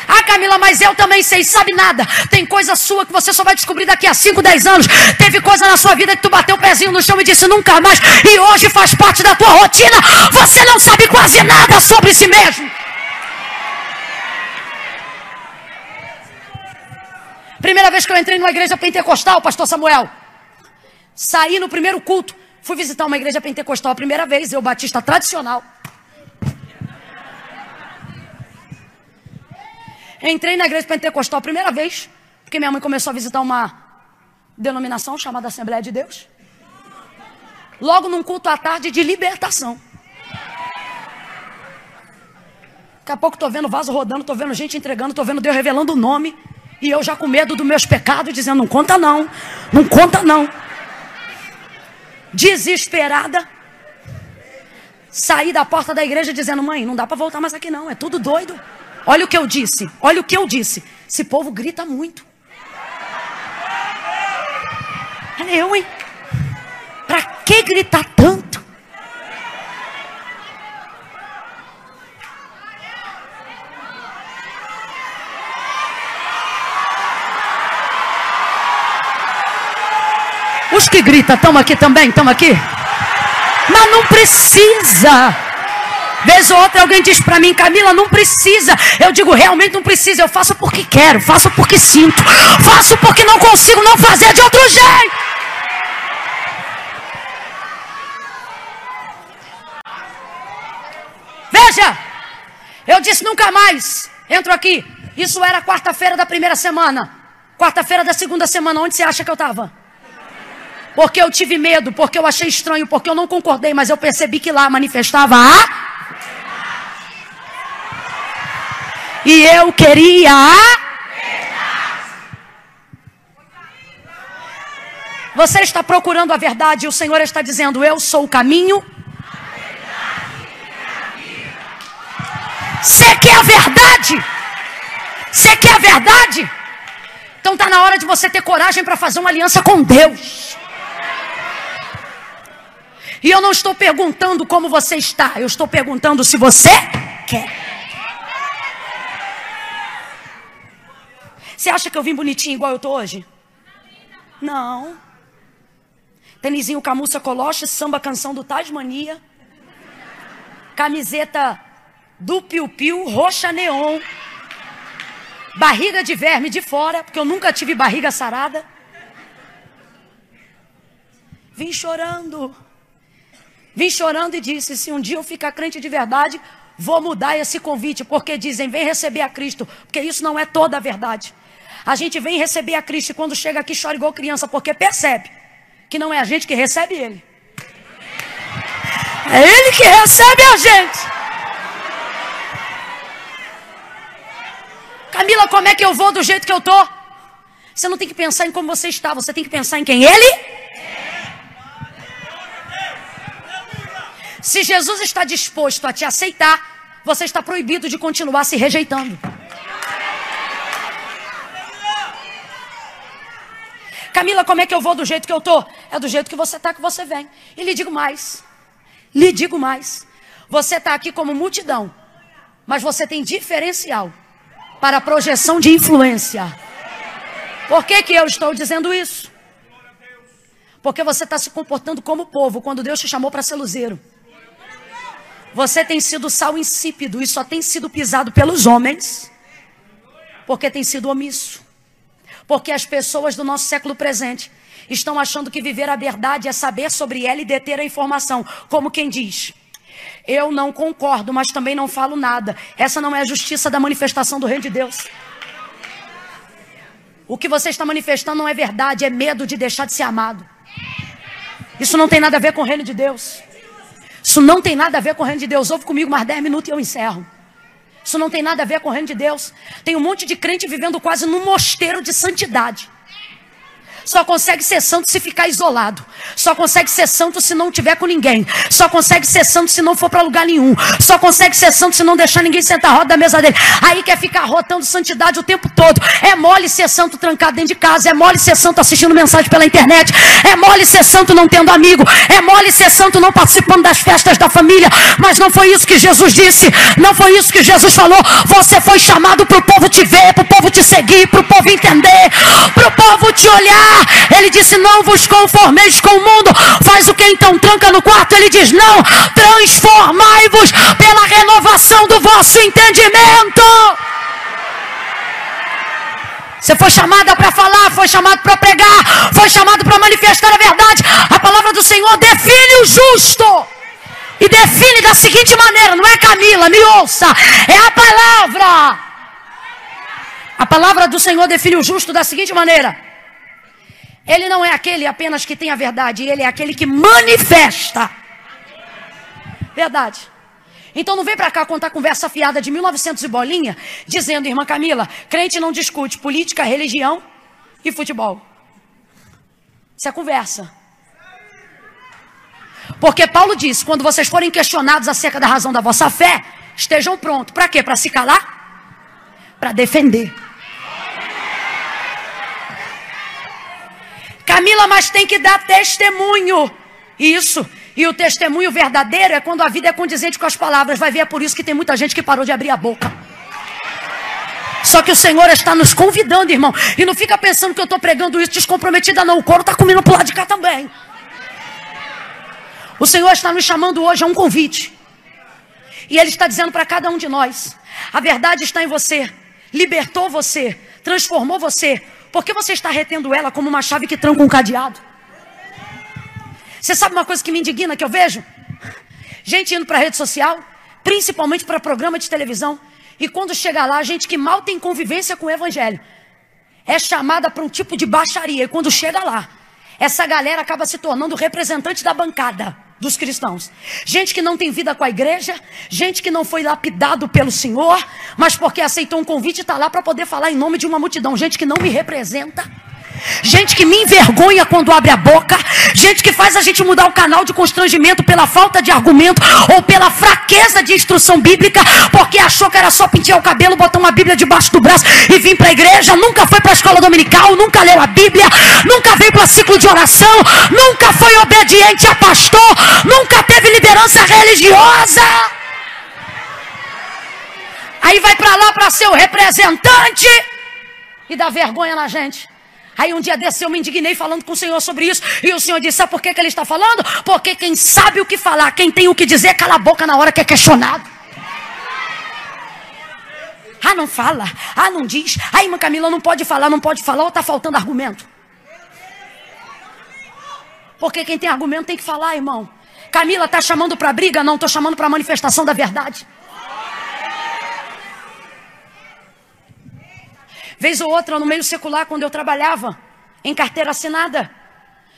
Ah, Camila, mas eu também sei, sabe nada. Tem coisa sua que você só vai descobrir daqui a 5, 10 anos. Teve coisa na sua vida que tu bateu o pezinho no chão e disse nunca mais. E hoje faz parte da tua rotina. Você não sabe quase nada sobre si mesmo. Primeira vez que eu entrei numa igreja pentecostal, pastor Samuel. Saí no primeiro culto. Fui visitar uma igreja pentecostal a primeira vez, eu batista tradicional. Entrei na igreja pentecostal a primeira vez, porque minha mãe começou a visitar uma denominação chamada Assembleia de Deus. Logo num culto à tarde de libertação. Daqui a pouco estou vendo vaso rodando, estou vendo gente entregando, estou vendo Deus revelando o nome. E eu já com medo dos meus pecados, dizendo: não conta não, não conta não. Desesperada, saí da porta da igreja dizendo: mãe, não dá para voltar mais aqui não, é tudo doido. Olha o que eu disse, olha o que eu disse. Esse povo grita muito. Eu, hein? Para que gritar tanto? Os que gritam, estão aqui também? Estão aqui? Mas não precisa. Vez ou outra alguém diz para mim, Camila, não precisa. Eu digo, realmente não precisa. Eu faço porque quero, faço porque sinto, faço porque não consigo não fazer de outro jeito. Veja, eu disse nunca mais. Entro aqui. Isso era quarta-feira da primeira semana. Quarta-feira da segunda semana. Onde você acha que eu estava? Porque eu tive medo, porque eu achei estranho, porque eu não concordei, mas eu percebi que lá manifestava a. E eu queria a. Você está procurando a verdade e o Senhor está dizendo: Eu sou o caminho. Você quer a verdade? Você quer a verdade? Então está na hora de você ter coragem para fazer uma aliança com Deus. E eu não estou perguntando como você está, eu estou perguntando se você quer. Você acha que eu vim bonitinho igual eu estou hoje? Não. Tênisinho Camuça Coloche, samba canção do Tasmania. Camiseta do Piu Piu, roxa neon. Barriga de verme de fora, porque eu nunca tive barriga sarada. Vim chorando. Vim chorando e disse: se um dia eu ficar crente de verdade, vou mudar esse convite, porque dizem: vem receber a Cristo, porque isso não é toda a verdade. A gente vem receber a Cristo e quando chega aqui chora igual criança, porque percebe que não é a gente que recebe ele. É ele que recebe a gente. Camila, como é que eu vou do jeito que eu tô? Você não tem que pensar em como você está, você tem que pensar em quem ele Se Jesus está disposto a te aceitar, você está proibido de continuar se rejeitando. Camila, como é que eu vou do jeito que eu tô? É do jeito que você tá que você vem. E lhe digo mais. Lhe digo mais. Você está aqui como multidão, mas você tem diferencial para projeção de influência. Por que, que eu estou dizendo isso? Porque você está se comportando como povo quando Deus te chamou para ser luzeiro. Você tem sido sal insípido e só tem sido pisado pelos homens porque tem sido omisso. Porque as pessoas do nosso século presente estão achando que viver a verdade é saber sobre ela e deter a informação. Como quem diz: Eu não concordo, mas também não falo nada. Essa não é a justiça da manifestação do reino de Deus. O que você está manifestando não é verdade, é medo de deixar de ser amado. Isso não tem nada a ver com o reino de Deus. Isso não tem nada a ver com o reino de Deus. Ouve comigo mais 10 minutos e eu encerro. Isso não tem nada a ver com o reino de Deus. Tem um monte de crente vivendo quase num mosteiro de santidade. Só consegue ser santo se ficar isolado. Só consegue ser santo se não tiver com ninguém. Só consegue ser santo se não for para lugar nenhum. Só consegue ser santo se não deixar ninguém sentar a roda da mesa dele. Aí quer ficar rotando santidade o tempo todo. É mole ser santo trancado dentro de casa. É mole ser santo assistindo mensagem pela internet. É mole ser santo não tendo amigo. É mole ser santo não participando das festas da família. Mas não foi isso que Jesus disse. Não foi isso que Jesus falou. Você foi chamado para o povo te ver, para o povo te seguir, para o povo entender, para o povo te olhar. Ele disse: Não vos conformeis com o mundo. Faz o que então? Tranca no quarto. Ele diz: Não, transformai-vos pela renovação do vosso entendimento. Você foi chamada para falar, foi chamado para pregar, foi chamado para manifestar a verdade. A palavra do Senhor define o justo. E define da seguinte maneira: não é Camila, me ouça, é a palavra. A palavra do Senhor define o justo da seguinte maneira: ele não é aquele apenas que tem a verdade, ele é aquele que manifesta. Verdade. Então não vem para cá contar conversa fiada de 1900 e bolinha, dizendo, irmã Camila, crente não discute política, religião e futebol. Isso é conversa. Porque Paulo disse: quando vocês forem questionados acerca da razão da vossa fé, estejam prontos. Para quê? Para se calar? Para defender. Camila, mas tem que dar testemunho. Isso. E o testemunho verdadeiro é quando a vida é condizente com as palavras. Vai ver, é por isso que tem muita gente que parou de abrir a boca. Só que o Senhor está nos convidando, irmão. E não fica pensando que eu estou pregando isso descomprometida, não. O couro está comendo para lado de cá também. O Senhor está nos chamando hoje a um convite. E Ele está dizendo para cada um de nós: a verdade está em você, libertou você, transformou você, por que você está retendo ela como uma chave que tranca um cadeado? Você sabe uma coisa que me indigna que eu vejo? Gente indo para a rede social, principalmente para programa de televisão, e quando chega lá, gente que mal tem convivência com o evangelho, é chamada para um tipo de baixaria, e quando chega lá, essa galera acaba se tornando representante da bancada dos cristãos. Gente que não tem vida com a igreja, gente que não foi lapidado pelo Senhor, mas porque aceitou um convite e está lá para poder falar em nome de uma multidão. Gente que não me representa gente que me envergonha quando abre a boca, gente que faz a gente mudar o canal de constrangimento pela falta de argumento ou pela fraqueza de instrução bíblica, porque achou que era só pentear o cabelo, botar uma Bíblia debaixo do braço e vir para a igreja, nunca foi para a escola dominical, nunca leu a Bíblia, nunca veio para ciclo de oração, nunca foi obediente a pastor, nunca teve liderança religiosa. Aí vai para lá para ser o representante e dá vergonha na gente. Aí um dia desse eu me indignei falando com o Senhor sobre isso. E o Senhor disse: Sabe por que, que ele está falando? Porque quem sabe o que falar, quem tem o que dizer, cala a boca na hora que é questionado. Ah, não fala. Ah, não diz. Ah, irmã Camila não pode falar, não pode falar, ou está faltando argumento. Porque quem tem argumento tem que falar, irmão. Camila está chamando para briga? Não, estou chamando para manifestação da verdade. Vez ou outra, no meio secular, quando eu trabalhava em carteira assinada,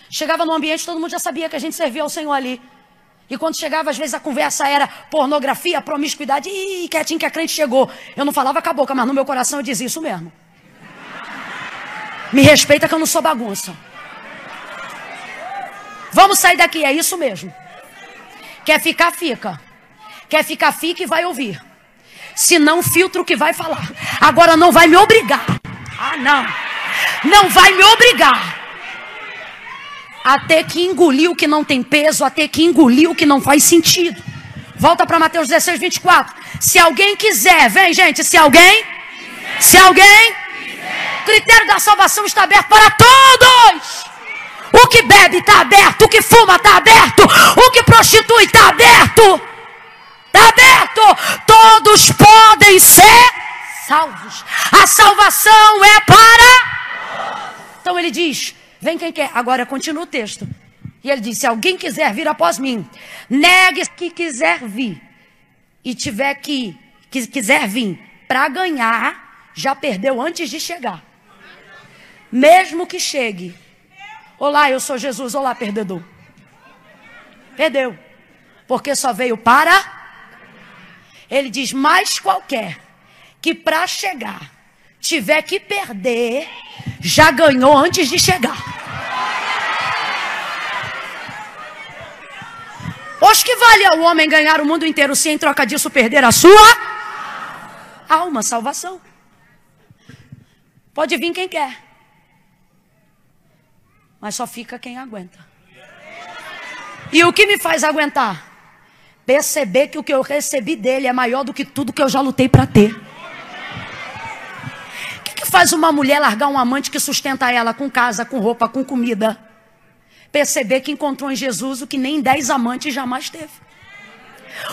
chegava no ambiente, todo mundo já sabia que a gente servia ao Senhor ali. E quando chegava, às vezes a conversa era pornografia, promiscuidade, e quietinho que a crente chegou. Eu não falava com a boca, mas no meu coração eu dizia isso mesmo. Me respeita que eu não sou bagunça. Vamos sair daqui, é isso mesmo. Quer ficar, fica. Quer ficar, fica e vai ouvir. Se não, filtro o que vai falar. Agora não vai me obrigar. Ah, não. Não vai me obrigar a ter que engolir o que não tem peso, a ter que engolir o que não faz sentido. Volta para Mateus 16, 24. Se alguém quiser, vem gente, se alguém, se alguém, o critério da salvação está aberto para todos. O que bebe está aberto, o que fuma está aberto, o que prostitui está aberto. Está aberto. Todos podem ser salvos. A salvação é para. Então ele diz: Vem quem quer. Agora continua o texto. E ele diz: Se alguém quiser vir após mim, negue que quiser vir. E tiver que, que quiser vir para ganhar, já perdeu antes de chegar. Mesmo que chegue. Olá, eu sou Jesus. Olá, perdedor. Perdeu. Porque só veio para ele diz: mais qualquer que para chegar tiver que perder, já ganhou antes de chegar. Pois que vale ao homem ganhar o mundo inteiro se em troca disso perder a sua alma, salvação. Pode vir quem quer, mas só fica quem aguenta. E o que me faz aguentar? Perceber que o que eu recebi dele é maior do que tudo que eu já lutei para ter. O que, que faz uma mulher largar um amante que sustenta ela com casa, com roupa, com comida? Perceber que encontrou em Jesus o que nem dez amantes jamais teve.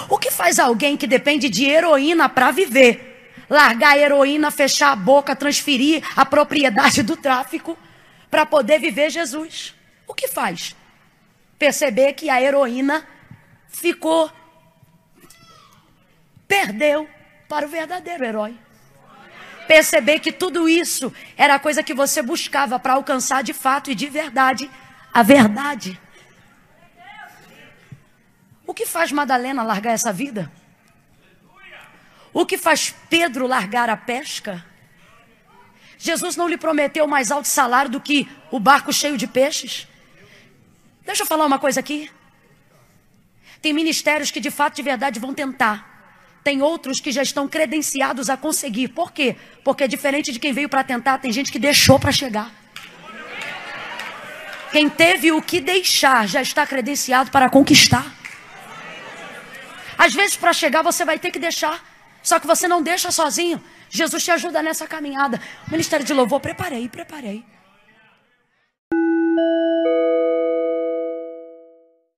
O que faz alguém que depende de heroína para viver? Largar a heroína, fechar a boca, transferir a propriedade do tráfico para poder viver Jesus. O que faz? Perceber que a heroína ficou perdeu para o verdadeiro herói. Perceber que tudo isso era coisa que você buscava para alcançar de fato e de verdade a verdade. O que faz Madalena largar essa vida? O que faz Pedro largar a pesca? Jesus não lhe prometeu mais alto salário do que o barco cheio de peixes? Deixa eu falar uma coisa aqui. Tem ministérios que de fato, de verdade, vão tentar tem outros que já estão credenciados a conseguir. Por quê? Porque diferente de quem veio para tentar, tem gente que deixou para chegar. Quem teve o que deixar já está credenciado para conquistar. Às vezes, para chegar, você vai ter que deixar. Só que você não deixa sozinho. Jesus te ajuda nessa caminhada. Ministério de louvor, preparei, preparei.